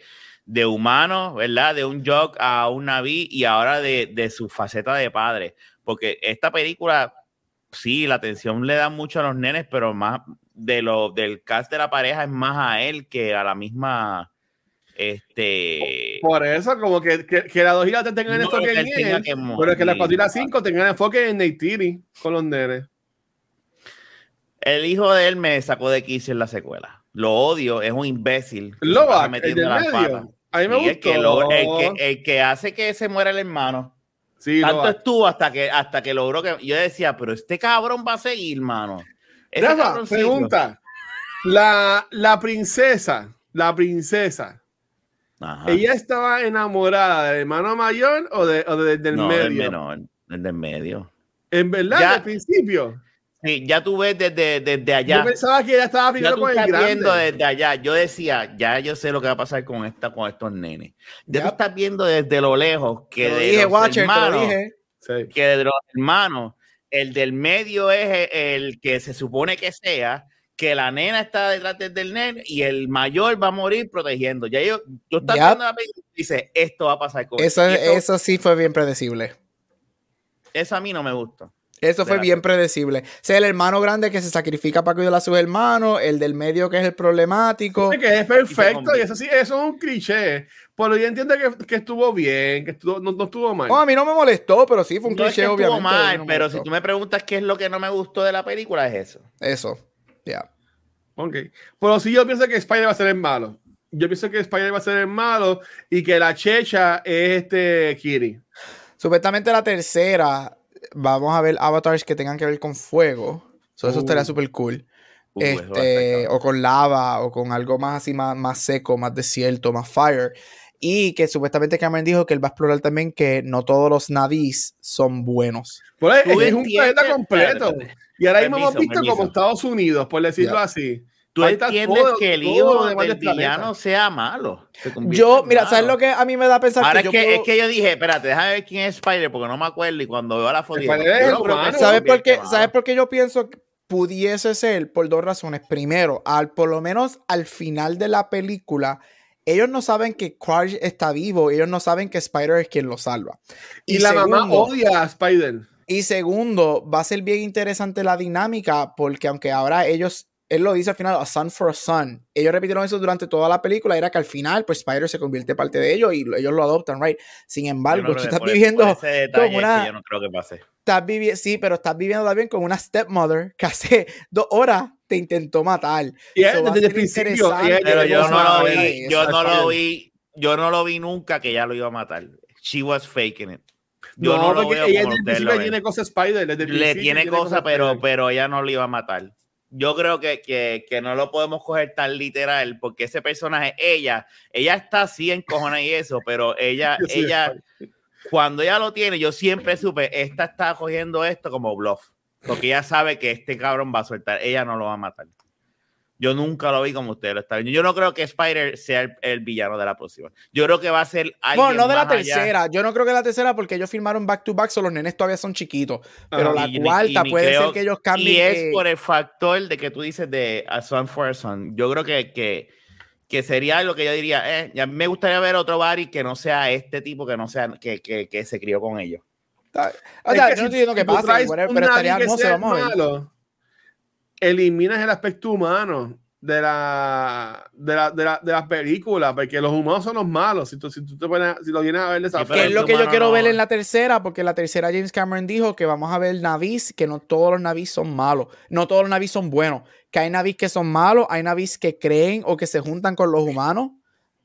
de humano, ¿verdad? De un Jock a un Naví y ahora de, su faceta de padre. Porque esta película, sí, la atención le da mucho a los nenes, pero más de lo del cast de la pareja es más a él que a la misma. Este. Por eso, como que, que, la 2 y la 3 tengan enfoque en él, pero que la 4 y la 5 tengan enfoque en Neytiri con los nenes. El hijo de él me sacó de quicio en la secuela. Lo odio, es un imbécil. De. A mí me El que, el, que, hace que se muera el hermano. Sí, Tanto estuvo hasta que, hasta que logró que. Yo decía, pero este cabrón va a seguir, mano. Rafa, pregunta. La, la princesa, la princesa. ¿Ella estaba enamorada del hermano mayor o, de, o del no, medio? Del menor, del medio. En verdad, al principio. Sí, ya tú ves desde, desde allá. Yo pensaba que ella estaba primero con el grande. viendo desde allá. Yo decía, ya yo sé lo que va a pasar con esta, con estos nenes. Ya tú estás viendo desde lo lejos que de dije, los hermanos, que de los hermanos, el del medio es el, que se supone que sea, que la nena está detrás del nene y el mayor va a morir protegiendo. Ya yo, yo estaba viendo la película y dice, esto va a pasar con eso. Eso, sí fue bien predecible. Eso a mí no me gusta. Eso fue bien predecible. O sea, el hermano grande que se sacrifica para cuidar a sus hermanos, el del medio que es el problemático. que es perfecto, y, eso sí, eso es un cliché. Pero yo entiendo que, que estuvo bien, que estuvo, no, estuvo mal. No, a mí no me molestó, pero sí fue un cliché, obviamente. Mal, pero si tú me preguntas qué es lo que no me gustó de la película, es eso. Eso, ya. Ok. Pero sí, yo pienso que Spider va a ser el malo. Yo pienso que Spider va a ser el malo y que la checha es este Kiri. Supuestamente la tercera vamos a ver avatars que tengan que ver con fuego. eso estaría uh. súper cool. Uh, este, o con lava, o con algo más así, más, más seco, más desierto, más fire. Y que supuestamente Cameron dijo que él va a explorar también que no todos los navis son buenos. Pues es un planeta completo. Y ahora mismo hemos visto como Estados Unidos, por decirlo así. Tú entiendes que el hijo del villano sea malo. Yo, mira, ¿sabes lo que a mí me da a pensar? Ahora es, que, es que yo dije, espérate, déjame ver quién es Spider porque no me acuerdo y cuando veo la foto. ¿Sabes por, qué, ¿Sabes por qué yo pienso pudiese ser por dos razones. Primero, al, por lo menos al final de la película, ellos no saben que Quark está vivo, ellos no saben que Spider es quien lo salva. Y, la mamá odia a Spider. Y segundo, va a ser bien interesante la dinámica porque aunque ahora ellos él lo dice al final, a son for a son. Ellos repitieron eso durante toda la película, era que al final, pues Spider se convierte parte de ellos y ellos lo adoptan, right? Sin embargo, tú estás viviendo como una... yo no creo que pase. Estás viviendo, sí, pero estás viviendo también con una stepmother que hace dos horas te intentó matar. Y desde el principio. Pero yo no lo vi, yo no lo vi, yo no lo vi nunca que ella lo iba a matar. She was faking it. Yo no, lo veo ella como tiene cosas Spider. Le tiene cosas, pero, pero ella no lo iba a matar yo creo que, que, que, no lo podemos coger tan literal porque ese personaje, ella, ella está así en cojones y eso, pero ella, ella, cuando ella lo tiene, yo siempre supe, esta está cogiendo esto como bluff, porque ella sabe que este cabrón va a soltar, ella no lo va a matar. Yo nunca lo vi como ustedes lo están Yo no creo que Spider sea el, villano de la próxima. Yo creo que va a ser alguien Bueno, no de la tercera. Yo no creo que la tercera porque ellos firmaron back to back, so los nenes todavía son chiquitos. Pero la cuarta puede ser que ellos cambien. Y es por el factor de que tú dices de A Son for a Son. Yo creo que, que, que sería lo que yo diría. Eh, ya me gustaría ver otro Barry que no sea este tipo, que no sea que, que, que se crió con ellos. O sea, yo no estoy diciendo que pase, pero estaría hermoso, vamos a ver eliminas el aspecto humano de la, de la, de la, de las películas, porque los humanos son los malos. Si tú, si tú te pones, si lo vienes a ver de esa Que es lo que yo quiero ver en la tercera, porque la tercera James Cameron dijo que vamos a ver navis, que no todos los navis son malos, no todos los navis son buenos, que hay navis que son malos, hay navis que creen o que se juntan con los humanos,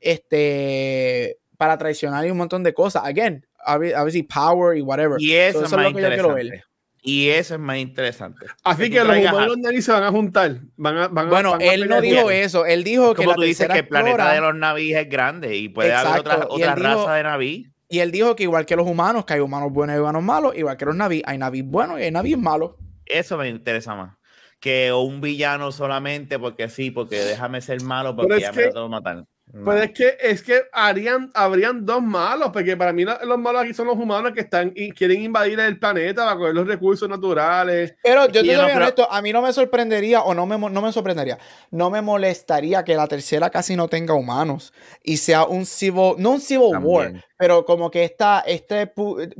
este, para traicionar y un montón de cosas. Again, obviously power y whatever. Y eso, es lo que yo quiero ver. Y eso es más interesante. Así que, los humanos Navi se van a juntar. Van a, van bueno, él no dijo eso. Él dijo que la tú dices que el planeta de los navíes es grande y puede haber otra, otra raza de naví. Y él dijo que igual que los humanos, que hay humanos buenos y humanos malos, igual que los naví, hay naví buenos y hay naví malos. Eso me interesa más. Que un villano solamente porque sí, porque déjame ser malo porque ya me lo matar. Pues es que, es que harían, habrían dos malos, porque para mí los malos aquí son los humanos que están y quieren invadir el planeta para coger los recursos naturales. Pero yo te digo esto, a mí no me sorprendería, o no me, no me sorprendería, no me molestaría que la tercera casi no tenga humanos y sea un civil, no un civil war, pero como que esta, este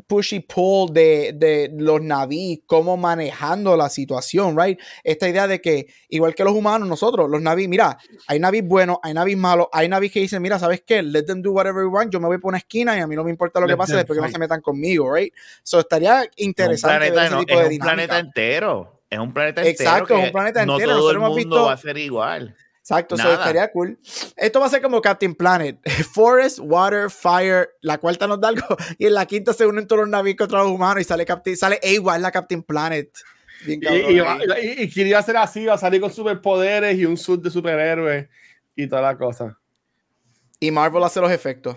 pushy pull de, de los naví, cómo manejando la situación, right? Esta idea de que, igual que los humanos, nosotros, los naví, mira, hay naví buenos, hay naví malos, hay que dicen, mira, ¿sabes qué? Let them do whatever we want, yo me voy por una esquina y a mí no me importa lo que pase después que no se metan conmigo, right? So estaría interesante un planeta, ver ese es un planeta entero. Es un planeta entero. Exacto, es un planeta entero. No todo el mundo va a ser igual. Exacto, eso estaría cool. Esto va a ser como Captain Planet. Forest, Water, Fire. La cuarta nos da algo. Y en la quinta se unen todos los navíos contra los humanos y sale Captain, sale igual la Captain Planet. y, y, quería hacer así, va a salir con superpoderes y un suit de superhéroe y toda la cosa. Y Marvel hace los efectos.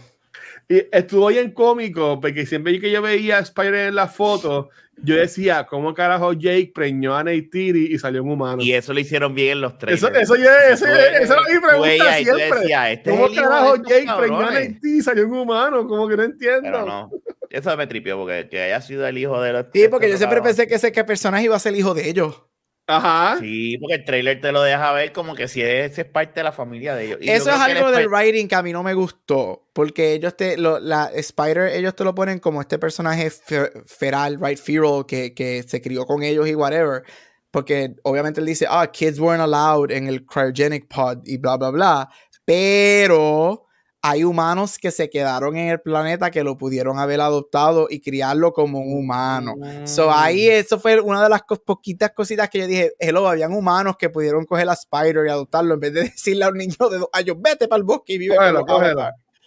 Y estuvo bien cómico, porque siempre que yo veía a Spider en la foto, yo decía, ¿cómo carajo Jake preñó a Neytiri y salió un humano? Y eso lo hicieron bien en los tres. Eso, eso, eso, eso es mi pregunta siempre. Este ¿Cómo carajo Jake preñó a Neytiri y salió un humano? Como que no entiendo. Pero no. Eso me tripió, porque que haya sido el hijo de los Sí, porque yo siempre pensé que ese que personaje iba a ser el hijo de ellos. Ajá. Sí, porque el trailer te lo deja ver como que si es parte de la familia de ellos. Eso es algo del writing que a mí no me gustó. Porque ellos te, lo, la Spider, ellos te lo ponen como este personaje feral, right? Feral, que, que se crió con ellos y whatever. Porque obviamente él dice, ah, kids weren't allowed en el cryogenic pod y bla, bla, bla. Pero hay humanos que se quedaron en el planeta que lo pudieron haber adoptado y criarlo como un humano. So ahí mm. eso fue una de las poquitas cositas que yo dije, hello, habían humanos que pudieron coger a Spider y adoptarlo en vez de decirle a un niño de dos años, vete para el bosque y vive con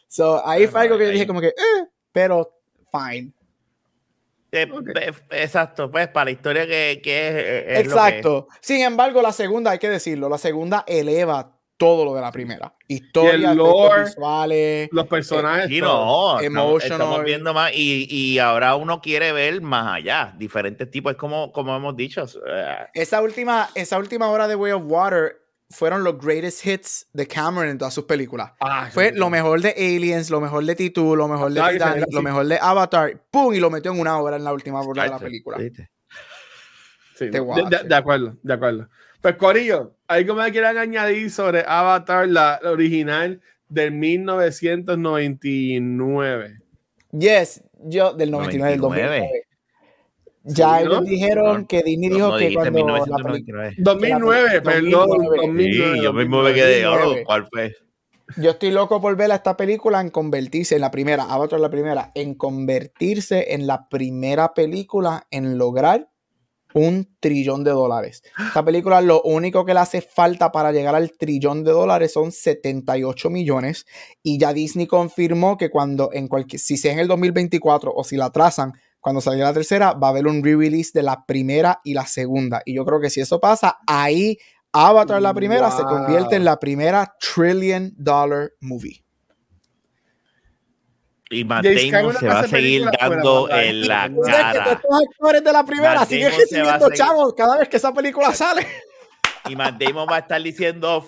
So ahí fue algo que yo dije como que, eh, pero fine. Eh, exacto, pues para la historia que, que es, Exacto. Sin embargo, la segunda, hay que decirlo, la segunda eleva todo lo de la primera. Historia, visuales, los personajes, y no, estamos, viendo más y, y, ahora uno quiere ver más allá, diferentes tipos, es como, como hemos dicho. Esa última, esa última hora de Way of Water fueron los greatest hits de Cameron en todas sus películas. Ah, Fue lo mejor de Aliens, lo mejor de Titu, lo mejor de Titanic, lo mejor de Avatar, ¡pum! Y lo metió en una hora en la última hora de la película. Sí, de, de, acuerdo, de acuerdo. Pues Corillo, ¿algo me quieran añadir sobre Avatar, la, original del 1999? Yes, yo del 99, 99. del 2009. Ya ellos dijeron que Disney dijo que cuando 1999. 2009, perdón, 2009. Sí, yo mismo me quedé, oh, ¿cuál fue? Yo estoy loco por ver esta película en convertirse en la primera, Avatar la primera, en convertirse en la primera película en lograr un trillón de dólares. Esta película lo único que le hace falta para llegar al trillón de dólares son 78 millones y ya Disney confirmó que cuando en cualquier, si sea en el 2024 o si la trazan, cuando salga la tercera, va a haber un re-release de la primera y la segunda. Y yo creo que si eso pasa, ahí Avatar la primera se convierte en la primera trillion dollar movie. Y Matt Damon se va a seguir dando en la cara. Que estos actores de la primera siguen recibiendo chavos cada vez que esa película sale. Y Matt Damon va a estar diciendo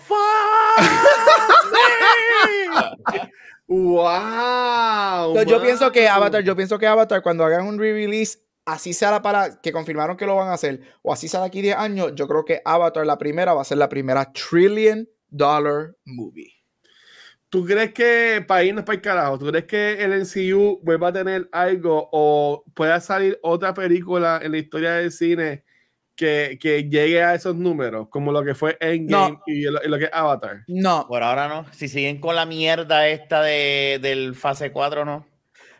¡Wow! yo pienso que Avatar, yo pienso que Avatar, cuando hagan un re-release, así sea la para que confirmaron que lo van a hacer, o así sea de aquí 10 años, yo creo que Avatar, la primera, va a ser la primera trillion dollar movie. ¿Tú crees que, para irnos para el carajo, ¿tú crees que el MCU vuelva a tener algo o pueda salir otra película en la historia del cine que, que, llegue a esos números, como lo que fue Endgame y, lo, que es Avatar. No. Por ahora no. Si siguen con la mierda esta de, del fase 4, no.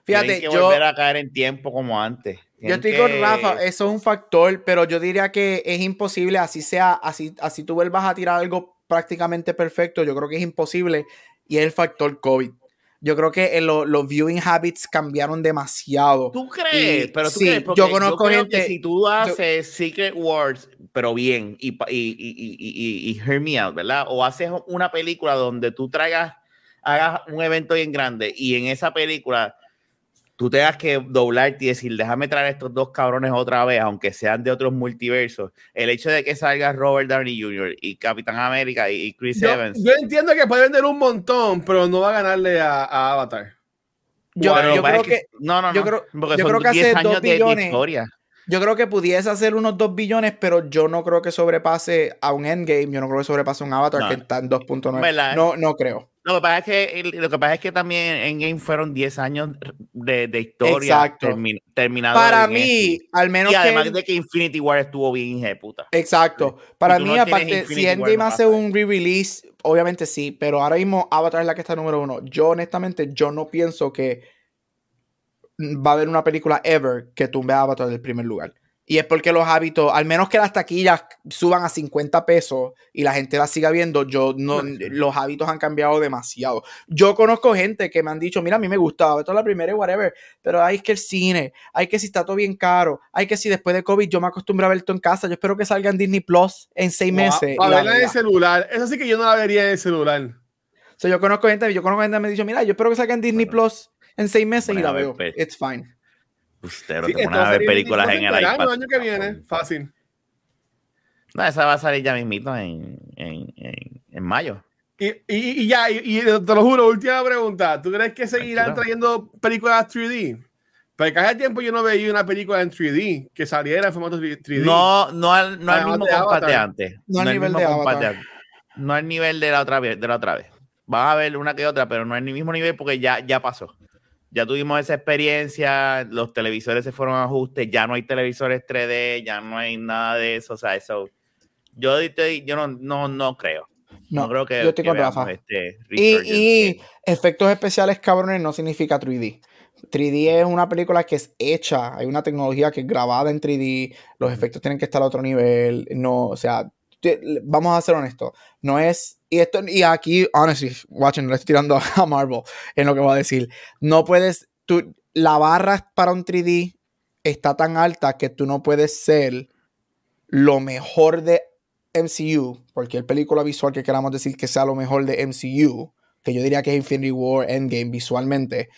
Fíjate, que volver a caer en tiempo como antes. yo estoy con Rafa, eso es un factor, pero yo diría que es imposible, así sea, así, así tú vuelvas a tirar algo prácticamente perfecto, yo creo que es imposible, y es el factor COVID. Yo creo que los viewing habits cambiaron demasiado. ¿Tú crees? pero tú sí, crees, yo conozco gente. si tú haces Secret Wars, pero bien, y, y, y, y, hear me out, ¿verdad? O haces una película donde tú traigas, hagas un evento bien grande y en esa película tú tengas que doblarte y decir, déjame traer a estos dos cabrones otra vez, aunque sean de otros multiversos. El hecho de que salga Robert Downey Jr. y Capitán América y Chris Evans. Yo entiendo que puede vender un montón, pero no va a ganarle a, Avatar. Yo, creo que, no, no, yo creo, yo creo que hace dos billones, Yo creo que pudiese hacer unos 2 billones, pero yo no creo que sobrepase a un Endgame. Yo no creo que sobrepase a un Avatar que está en 2.9. No, no creo. Lo que pasa es que, lo que, pasa es que también en Game fueron 10 años de, de historia terminado. Para mí, al menos. Y además de que Infinity War estuvo bien puta. Exacto. Para mí, aparte, si Endgame hace un re-release, obviamente sí, pero ahora mismo Avatar es la que está número uno. Yo, honestamente, yo no pienso que va a haber una película ever que tumbe a Avatar del primer lugar. Y es porque los hábitos, al menos que las taquillas suban a 50 pesos y la gente las siga viendo, yo no, los hábitos han cambiado demasiado. Yo conozco gente que me han dicho, mira, a mí me gustaba, esto es la primera y whatever, pero hay que el cine, hay que si está todo bien caro, hay que si después de COVID yo me acostumbro a ver esto en casa, yo espero que salga en Disney Plus en seis meses. A, verla en el celular, eso sí que yo no la vería en el celular. So, yo conozco gente, yo conozco gente que me ha dicho, mira, yo espero que salga en Disney Plus en seis meses y la veo. Pues. It's fine. Usted sí, te pones a ver películas en el iPad. El año que viene, fácil. No, esa va a salir ya mismito en, en, en, mayo. Y, y, y ya, y, te lo juro, última pregunta. ¿Tú crees que seguirán trayendo películas 3D? Porque hace tiempo yo no veía una película en 3D que saliera en formato 3D. No, no al, no al mismo compate antes. No, al nivel de antes. No al nivel de la otra vez. De la otra vez. Va a haber una que otra, pero no al mismo nivel porque ya, ya pasó ya tuvimos esa experiencia, los televisores se fueron a ajustes, ya no hay televisores 3D, ya no hay nada de eso, o sea, eso, yo, yo no, no, no creo. No, creo que. Yo estoy con Rafa. Este y, efectos especiales cabrones no significa 3D. 3D es una película que es hecha, hay una tecnología que es grabada en 3D, los efectos tienen que estar a otro nivel, no, o sea, vamos a ser honestos, no es, y esto, y aquí, honestly, watching, le estoy tirando a Marvel en lo que voy a decir, no puedes, tú, la barra para un 3D está tan alta que tú no puedes ser lo mejor de MCU, cualquier película visual que queramos decir que sea lo mejor de MCU, que yo diría que es Infinity War, Endgame visualmente,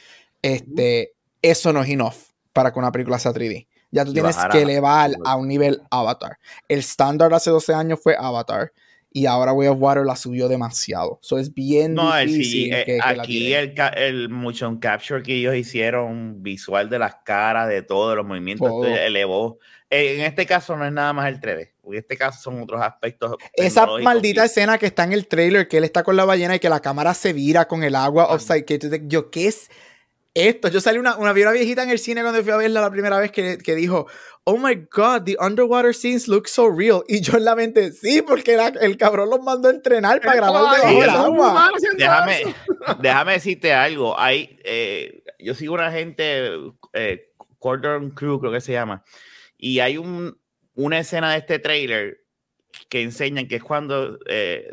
este, eso no es enough para que una película sea 3D. Ya tú tienes que elevar a un nivel Avatar. El estándar hace 12 años fue Avatar. y ahora Way of Water la subió demasiado. Eso es bien no, difícil. Eh, aquí el, el motion capture que ellos hicieron, visual de las caras, de todos los movimientos, elevó. Eh, en este caso no es nada más el 3D. En este caso son otros aspectos. Esa maldita escena que está en el trailer, que él está con la ballena y que la cámara se vira con el agua upside. Que yo, ¿qué es esto? Yo salí una, una, viejita en el cine cuando fui a verla la primera vez que, que dijo, oh my god, the underwater scenes look so real. Y yo en la mente, sí, porque el cabrón los mandó a entrenar para grabar debajo del agua. Déjame, déjame decirte algo. Hay, eh, yo sigo una gente, eh, Cordon Crew, creo que se llama, y hay un, una escena de este trailer que enseñan que es cuando eh,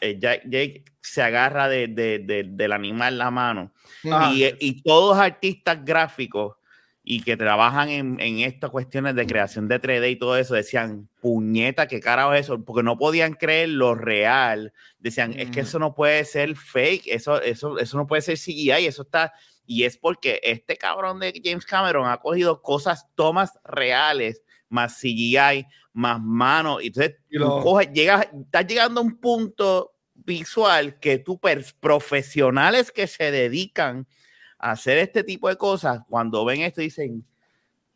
eh, Jake, se agarra de, de, del animal la mano. Ah. Y, y todos artistas gráficos y que trabajan en, en, estas cuestiones de creación de 3D y todo eso, decían, puñeta, qué carajo es eso, porque no podían creer lo real. Decían, es que eso no puede ser fake, eso, eso, eso no puede ser CGI, eso está... Y es porque este cabrón de James Cameron ha cogido cosas, tomas reales, más CGI, más manos, y entonces llegas, estás llegando a un punto visual que tú, profesionales que se dedican hacer este tipo de cosas, cuando ven esto dicen,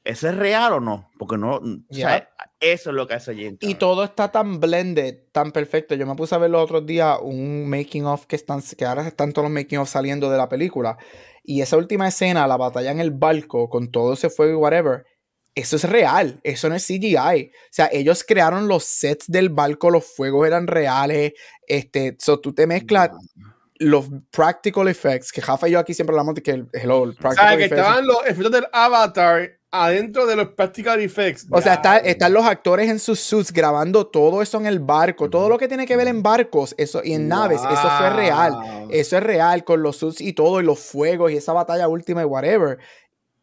¿eso es real o no? Porque no, eso es lo que hace James Y todo está tan blended, tan perfecto. Yo me puse a ver los otros días un making of que están, que ahora están todos los making of saliendo de la película. Y esa última escena, la batalla en el barco, con todo ese fuego y whatever, eso es real, eso no es CGI. O sea, ellos crearon los sets del barco, los fuegos eran reales. Este, so tú te mezclas los practical effects, que Jafa y yo aquí siempre hablamos de que el, hello, practical o sea, que estaban los efectos del avatar adentro de los practical effects. O sea, están los actores en sus suits grabando todo eso en el barco, todo lo que tiene que ver en barcos eso, y en naves, eso fue real. Eso es real con los suits y todo, y los fuegos y esa batalla última y whatever.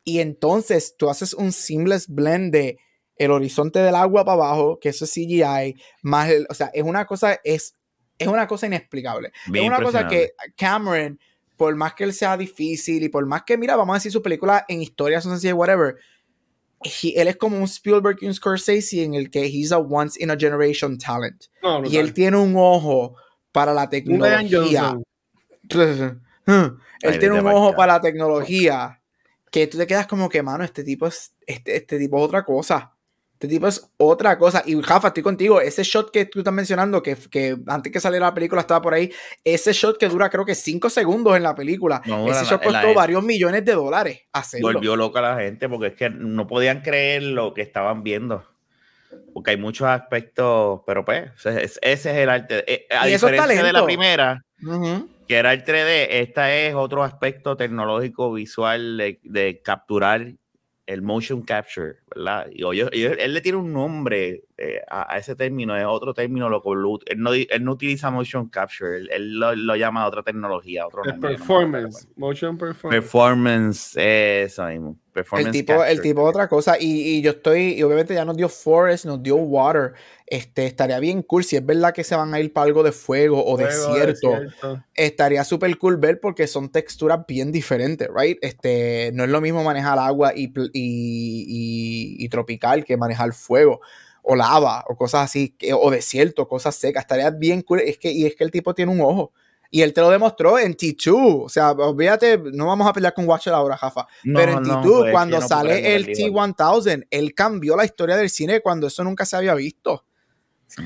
Y entonces tú haces un seamless blend de el horizonte del agua para abajo, que eso es CGI, más o sea, es una cosa, es es una cosa inexplicable. es una cosa que Cameron, por más que él sea difícil y por más que, mira, vamos a decir su película en historia son sencillas, whatever, él es como un Spielberg y un Scorsese en el que he's a once in a generation talent. y él tiene un ojo para la tecnología. él tiene un ojo para la tecnología que tú te quedas como que, mano, este tipo es, este, este tipo es otra cosa. Este tipo es otra cosa. Y Jafa, estoy contigo. Ese shot que tú estás mencionando, que, que antes que saliera la película estaba por ahí, ese shot que dura creo que 5 segundos en la película. ese shot costó varios millones de dólares hacerlo. Volvió loca la gente porque es que no podían creer lo que estaban viendo. Porque hay muchos aspectos, pero pues, ese es el arte. Eh, a diferencia de la primera, que era el 3D, esta es otro aspecto tecnológico visual de, capturar el motion capture, ¿verdad? Y oye, él le tiene un nombre eh, a, ese término, es otro término, lo, él, no, él no utiliza motion capture, él, lo, lo, llama otra tecnología, otro nombre. Performance, motion performance. Performance, eso mismo. el tipo, el tipo otra cosa, y, y, yo estoy, y obviamente ya nos dio Forest, nos dio Water, este, estaría bien cool, si es verdad que se van a ir para algo de fuego o desierto, estaría súper cool ver porque son texturas bien diferentes, right? Este, no es lo mismo manejar agua y, y, y tropical que manejar fuego o lava o cosas así, o desierto, cosas secas, estaría bien cool, es que, y es que el tipo tiene un ojo. Y él te lo demostró en T2. O sea, olvídate, no vamos a pelear con Watcher ahora, Jafa. pero en T2, pues, cuando sale el T1000, él cambió la historia del cine cuando eso nunca se había visto.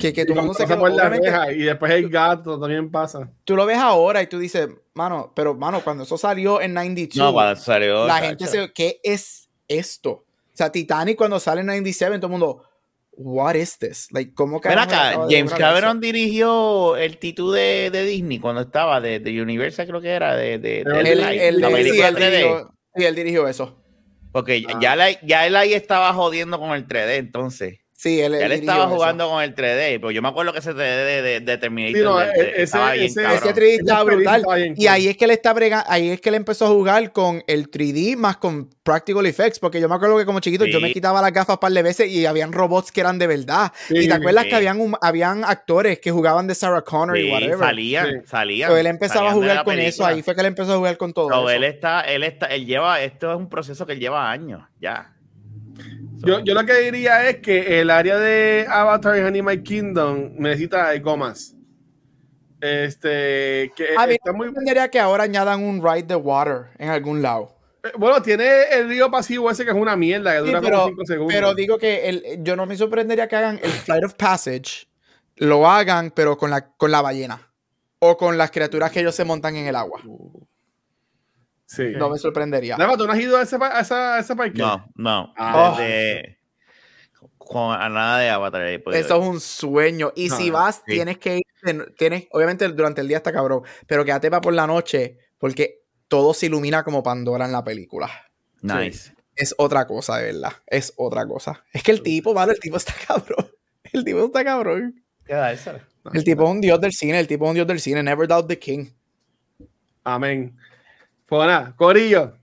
Que, que tú no se por la reja, y después el gato también pasa. Tú lo ves ahora y tú dices, mano, pero mano, cuando eso salió en 92, no, cuando salió, la gente se, ¿qué es esto? O sea, Titanic cuando sale en 97, todo el mundo, what is this? Like, ¿cómo que acá, James Cameron dirigió el título de, de, Disney cuando estaba de, de Universal, creo que era, de, de, el, la película sí, 3D. sí, él dirigió eso. Porque ya, la, ya él ahí estaba jodiendo con el 3D, entonces. Sí, él, él estaba jugando con el 3D, pero yo me acuerdo que ese 3D de, de, de Terminator ese, estaba bien ese, ese 3D estaba brutal. y ahí es que él está brega, ahí es que él empezó a jugar con el 3D más con Practical Effects, porque yo me acuerdo que como chiquito yo me quitaba las gafas un par de veces y habían robots que eran de verdad. y te acuerdas que habían, habían actores que jugaban de Sarah Connor y whatever. Salían, salían. Pero él empezaba a jugar con eso, ahí fue que él empezó a jugar con todo Pero él está, él está, él lleva, esto es un proceso que él lleva años, ya Yo, yo, lo que diría es que el área de Avatar y Animal Kingdom necesita algo más. Este, que a mí está muy... que ahora añadan un ride the water en algún lado. Eh, bueno, tiene el río pasivo ese que es una mierda, que dura pero, como 5 segundos. Pero digo que el, yo no me sorprendería que hagan el Flight of Passage, lo hagan, pero con la, con la ballena. O con las criaturas que ellos se montan en el agua. Sí. No me sorprendería. ¿tú no has ido a ese, a ese parque? No, no. Ah. con, a nada de Avatar. Eso es un sueño. Y si vas, tienes que ir. Tienes, obviamente durante el día está cabrón, pero quédate para por la noche, porque todo se ilumina como Pandora en la película. Nice. Es otra cosa, de verdad. Es otra cosa. Es que el tipo, vale, el tipo está cabrón. El tipo está cabrón. El tipo es un dios del cine, el tipo es un dios del cine. Never doubt the king. Amén. Pues nada, Corillo.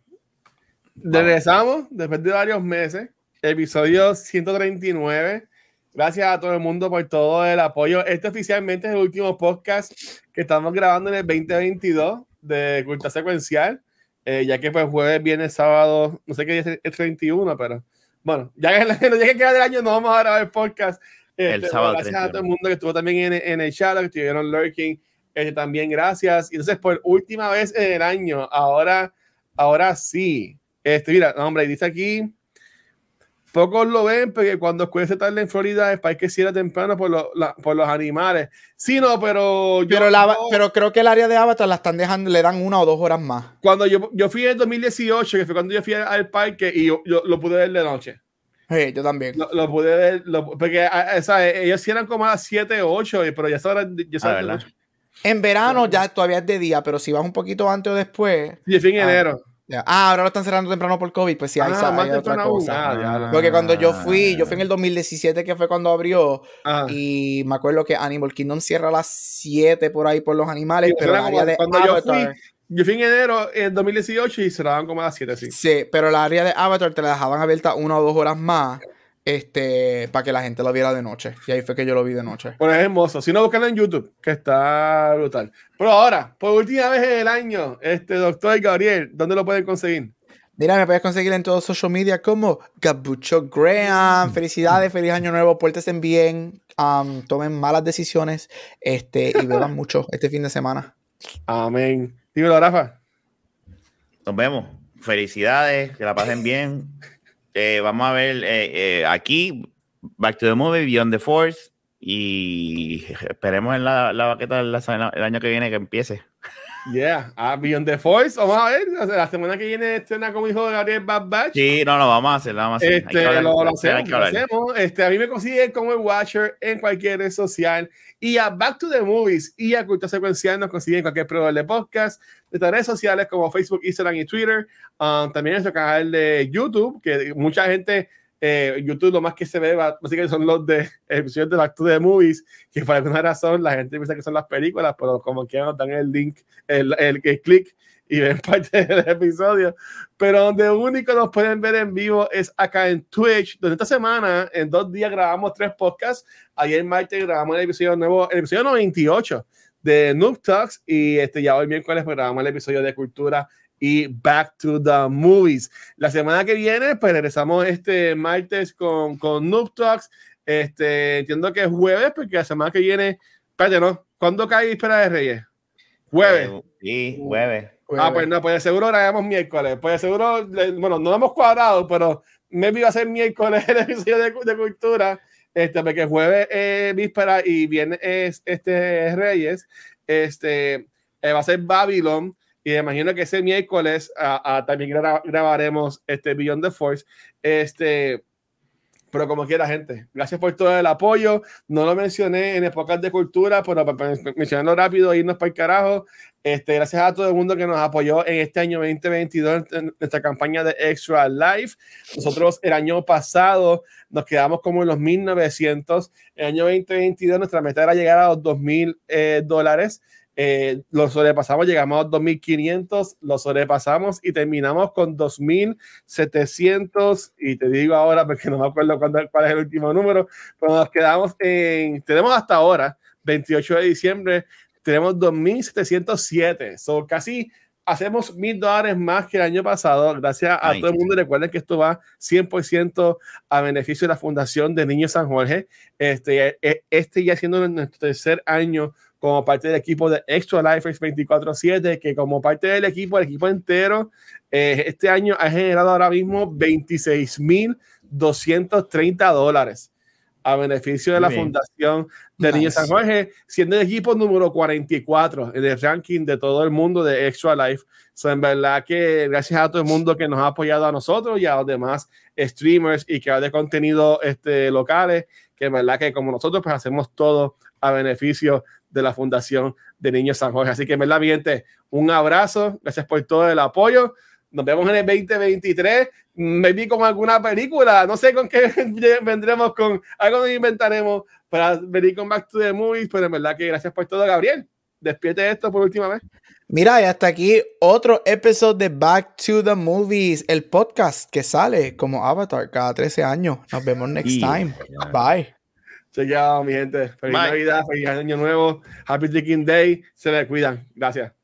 Regresamos después de varios meses. Episodio 139. Gracias a todo el mundo por todo el apoyo. Este oficialmente es el último podcast que estamos grabando en el 2022 de culta secuencial, eh, ya que pues jueves, viernes, sábado, no sé qué día es el 31, pero bueno, ya que, ya que queda del año no vamos a grabar el podcast. el este, sábado gracias a todo el mundo que estuvo también en, en el chat, que estuvieron lurking. Este, también gracias. Y entonces, por última vez en el año, ahora, ahora sí. Este, mira, hombre, dice aquí Pocos lo ven porque cuando oscurece tarde en Florida es para que cierra temprano por, por los animales. Sí, no, pero yo. Pero, pero creo que el área de Avatar la están dejando, le dan una o dos horas más. Cuando yo, yo fui en 2018, que fue cuando yo fui al parque y yo, lo pude ver de noche. Sí, yo también. Lo, pude ver, porque ellos cierran como a las 7 o 8, pero ya saben. Ya ah, en verano ya todavía es de día, pero si vas un poquito antes o después. Y fin de ah, enero. Ah, ahora lo están cerrando temprano por COVID, pues sí, hay, ah, otra cosa. Porque cuando yo fui, yo fui en el 2017, que fue cuando abrió, ah. y me acuerdo que Animal Kingdom cierra a las 7 por ahí por los animales, pero el área de Avatar... Yo fui, yo fui en enero en 2018 y cerraban como a las 7, sí. Sí, pero el área de Avatar te la dejaban abierta una o dos horas más este, para que la gente lo viera de noche. Y ahí fue que yo lo vi de noche. Pues es hermoso. Si no, buscan en YouTube, que está brutal. Pero ahora, por última vez en el año, este doctor Gabriel, ¿dónde lo pueden conseguir? Mira, me puedes conseguir en todos social media como Gabucho Graham. Felicidades, feliz año nuevo, pórtense bien, um, tomen malas decisiones este, y beban mucho este fin de semana. Amén. Dímelo, Rafa. Nos vemos. Felicidades, que la pasen bien. Eh, vamos a ver eh, eh, aquí, Back to the Movie, Beyond the Force, y esperemos en la, la baqueta el año que viene que empiece. Yeah, ah, Beyond the Force, vamos a ver, la semana que viene estrena como hijo de Gabriel Bad Batch. Sí, no, no, vamos a hacer, vamos a hacer. Este, lo, hacemos, Este, a mí me consiguen como el Watcher en cualquier red social y a Back to the Movies y a Cultura Secuencial nos consiguen cualquier proveedor de podcast, de redes sociales como Facebook, Instagram y Twitter. Um, también en nuestro canal de YouTube, que mucha gente eh, YouTube lo más que se ve básicamente son los de episodios de Back to the Movies, que por alguna razón la gente piensa que son las películas, pero como quieran nos dan el link, el, el, el clic y ven parte del episodio. Pero donde único nos pueden ver en vivo es acá en Twitch, donde esta semana, en dos días, grabamos tres podcasts. Ayer martes grabamos el episodio nuevo, el episodio 98 de Noob Talks y este, ya hoy miércoles pues, grabamos el episodio de Cultura y Back to the Movies. La semana que viene, pues regresamos este martes con, con Noob Talks. Este, entiendo que es jueves, porque la semana que viene, espérate, ¿no? ¿Cuándo cae Espera de Reyes? Jueves. Eh, sí, jueves. Ah, pues no, pues seguro grabamos miércoles. Pues seguro, bueno, no hemos cuadrado, pero me iba a ser miércoles el episodio de, de cultura. Este, porque jueves es víspera y viernes es este Reyes. Este eh, va a ser Babylon y imagino que ese miércoles también grabaremos este Beyond the Force. Este, pero como quiera, gente, gracias por todo el apoyo. No lo mencioné en épocas de cultura, pero para mencionarlo rápido, irnos para el carajo. Este, gracias a todo el mundo que nos apoyó en este año 2022 en nuestra campaña de Extra Life. Nosotros el año pasado nos quedamos como en los 1900. El año 2022 nuestra meta era llegar a los 2000 eh, dólares. Eh, lo sobrepasamos, llegamos a 2.500, lo sobrepasamos y terminamos con 2.700 y te digo ahora porque no me acuerdo cuál es el último número, pero nos quedamos en, tenemos hasta ahora, 28 de diciembre, tenemos 2.707, son casi hacemos mil dólares más que el año pasado. Gracias a todo el mundo. Recuerden que esto va 100% a beneficio de la Fundación de Niños San Jorge. Este, e, este ya siendo nuestro tercer año como parte del equipo de Extra Life 24-7, que como parte del equipo, el equipo entero, eh, este año ha generado ahora mismo 26.230 dólares a beneficio de la Fundación de Niños San Jorge, siendo el equipo número 44 en el ranking de todo el mundo de Extra Life. So, en verdad que gracias a todo el mundo que nos ha apoyado a nosotros y a los demás streamers y que de contenido este, locales, que en verdad que como nosotros pues hacemos todo a beneficio de la Fundación de Niños San Jorge. Así que en verdad, gente, un abrazo, gracias por todo el apoyo. Nos vemos en el 2023. Me vi con alguna película. No sé con qué vendremos con. Algo nos inventaremos para venir con Back to the Movies. Pero en verdad que gracias por todo, Gabriel. Despierte esto por última vez. Mira, y hasta aquí otro episodio de Back to the Movies, el podcast que sale como Avatar cada 13 años. Nos vemos next time. Bye. Chequeado, mi gente. Feliz Navidad, feliz año nuevo. Happy Drinking Day. Se me cuidan. Gracias.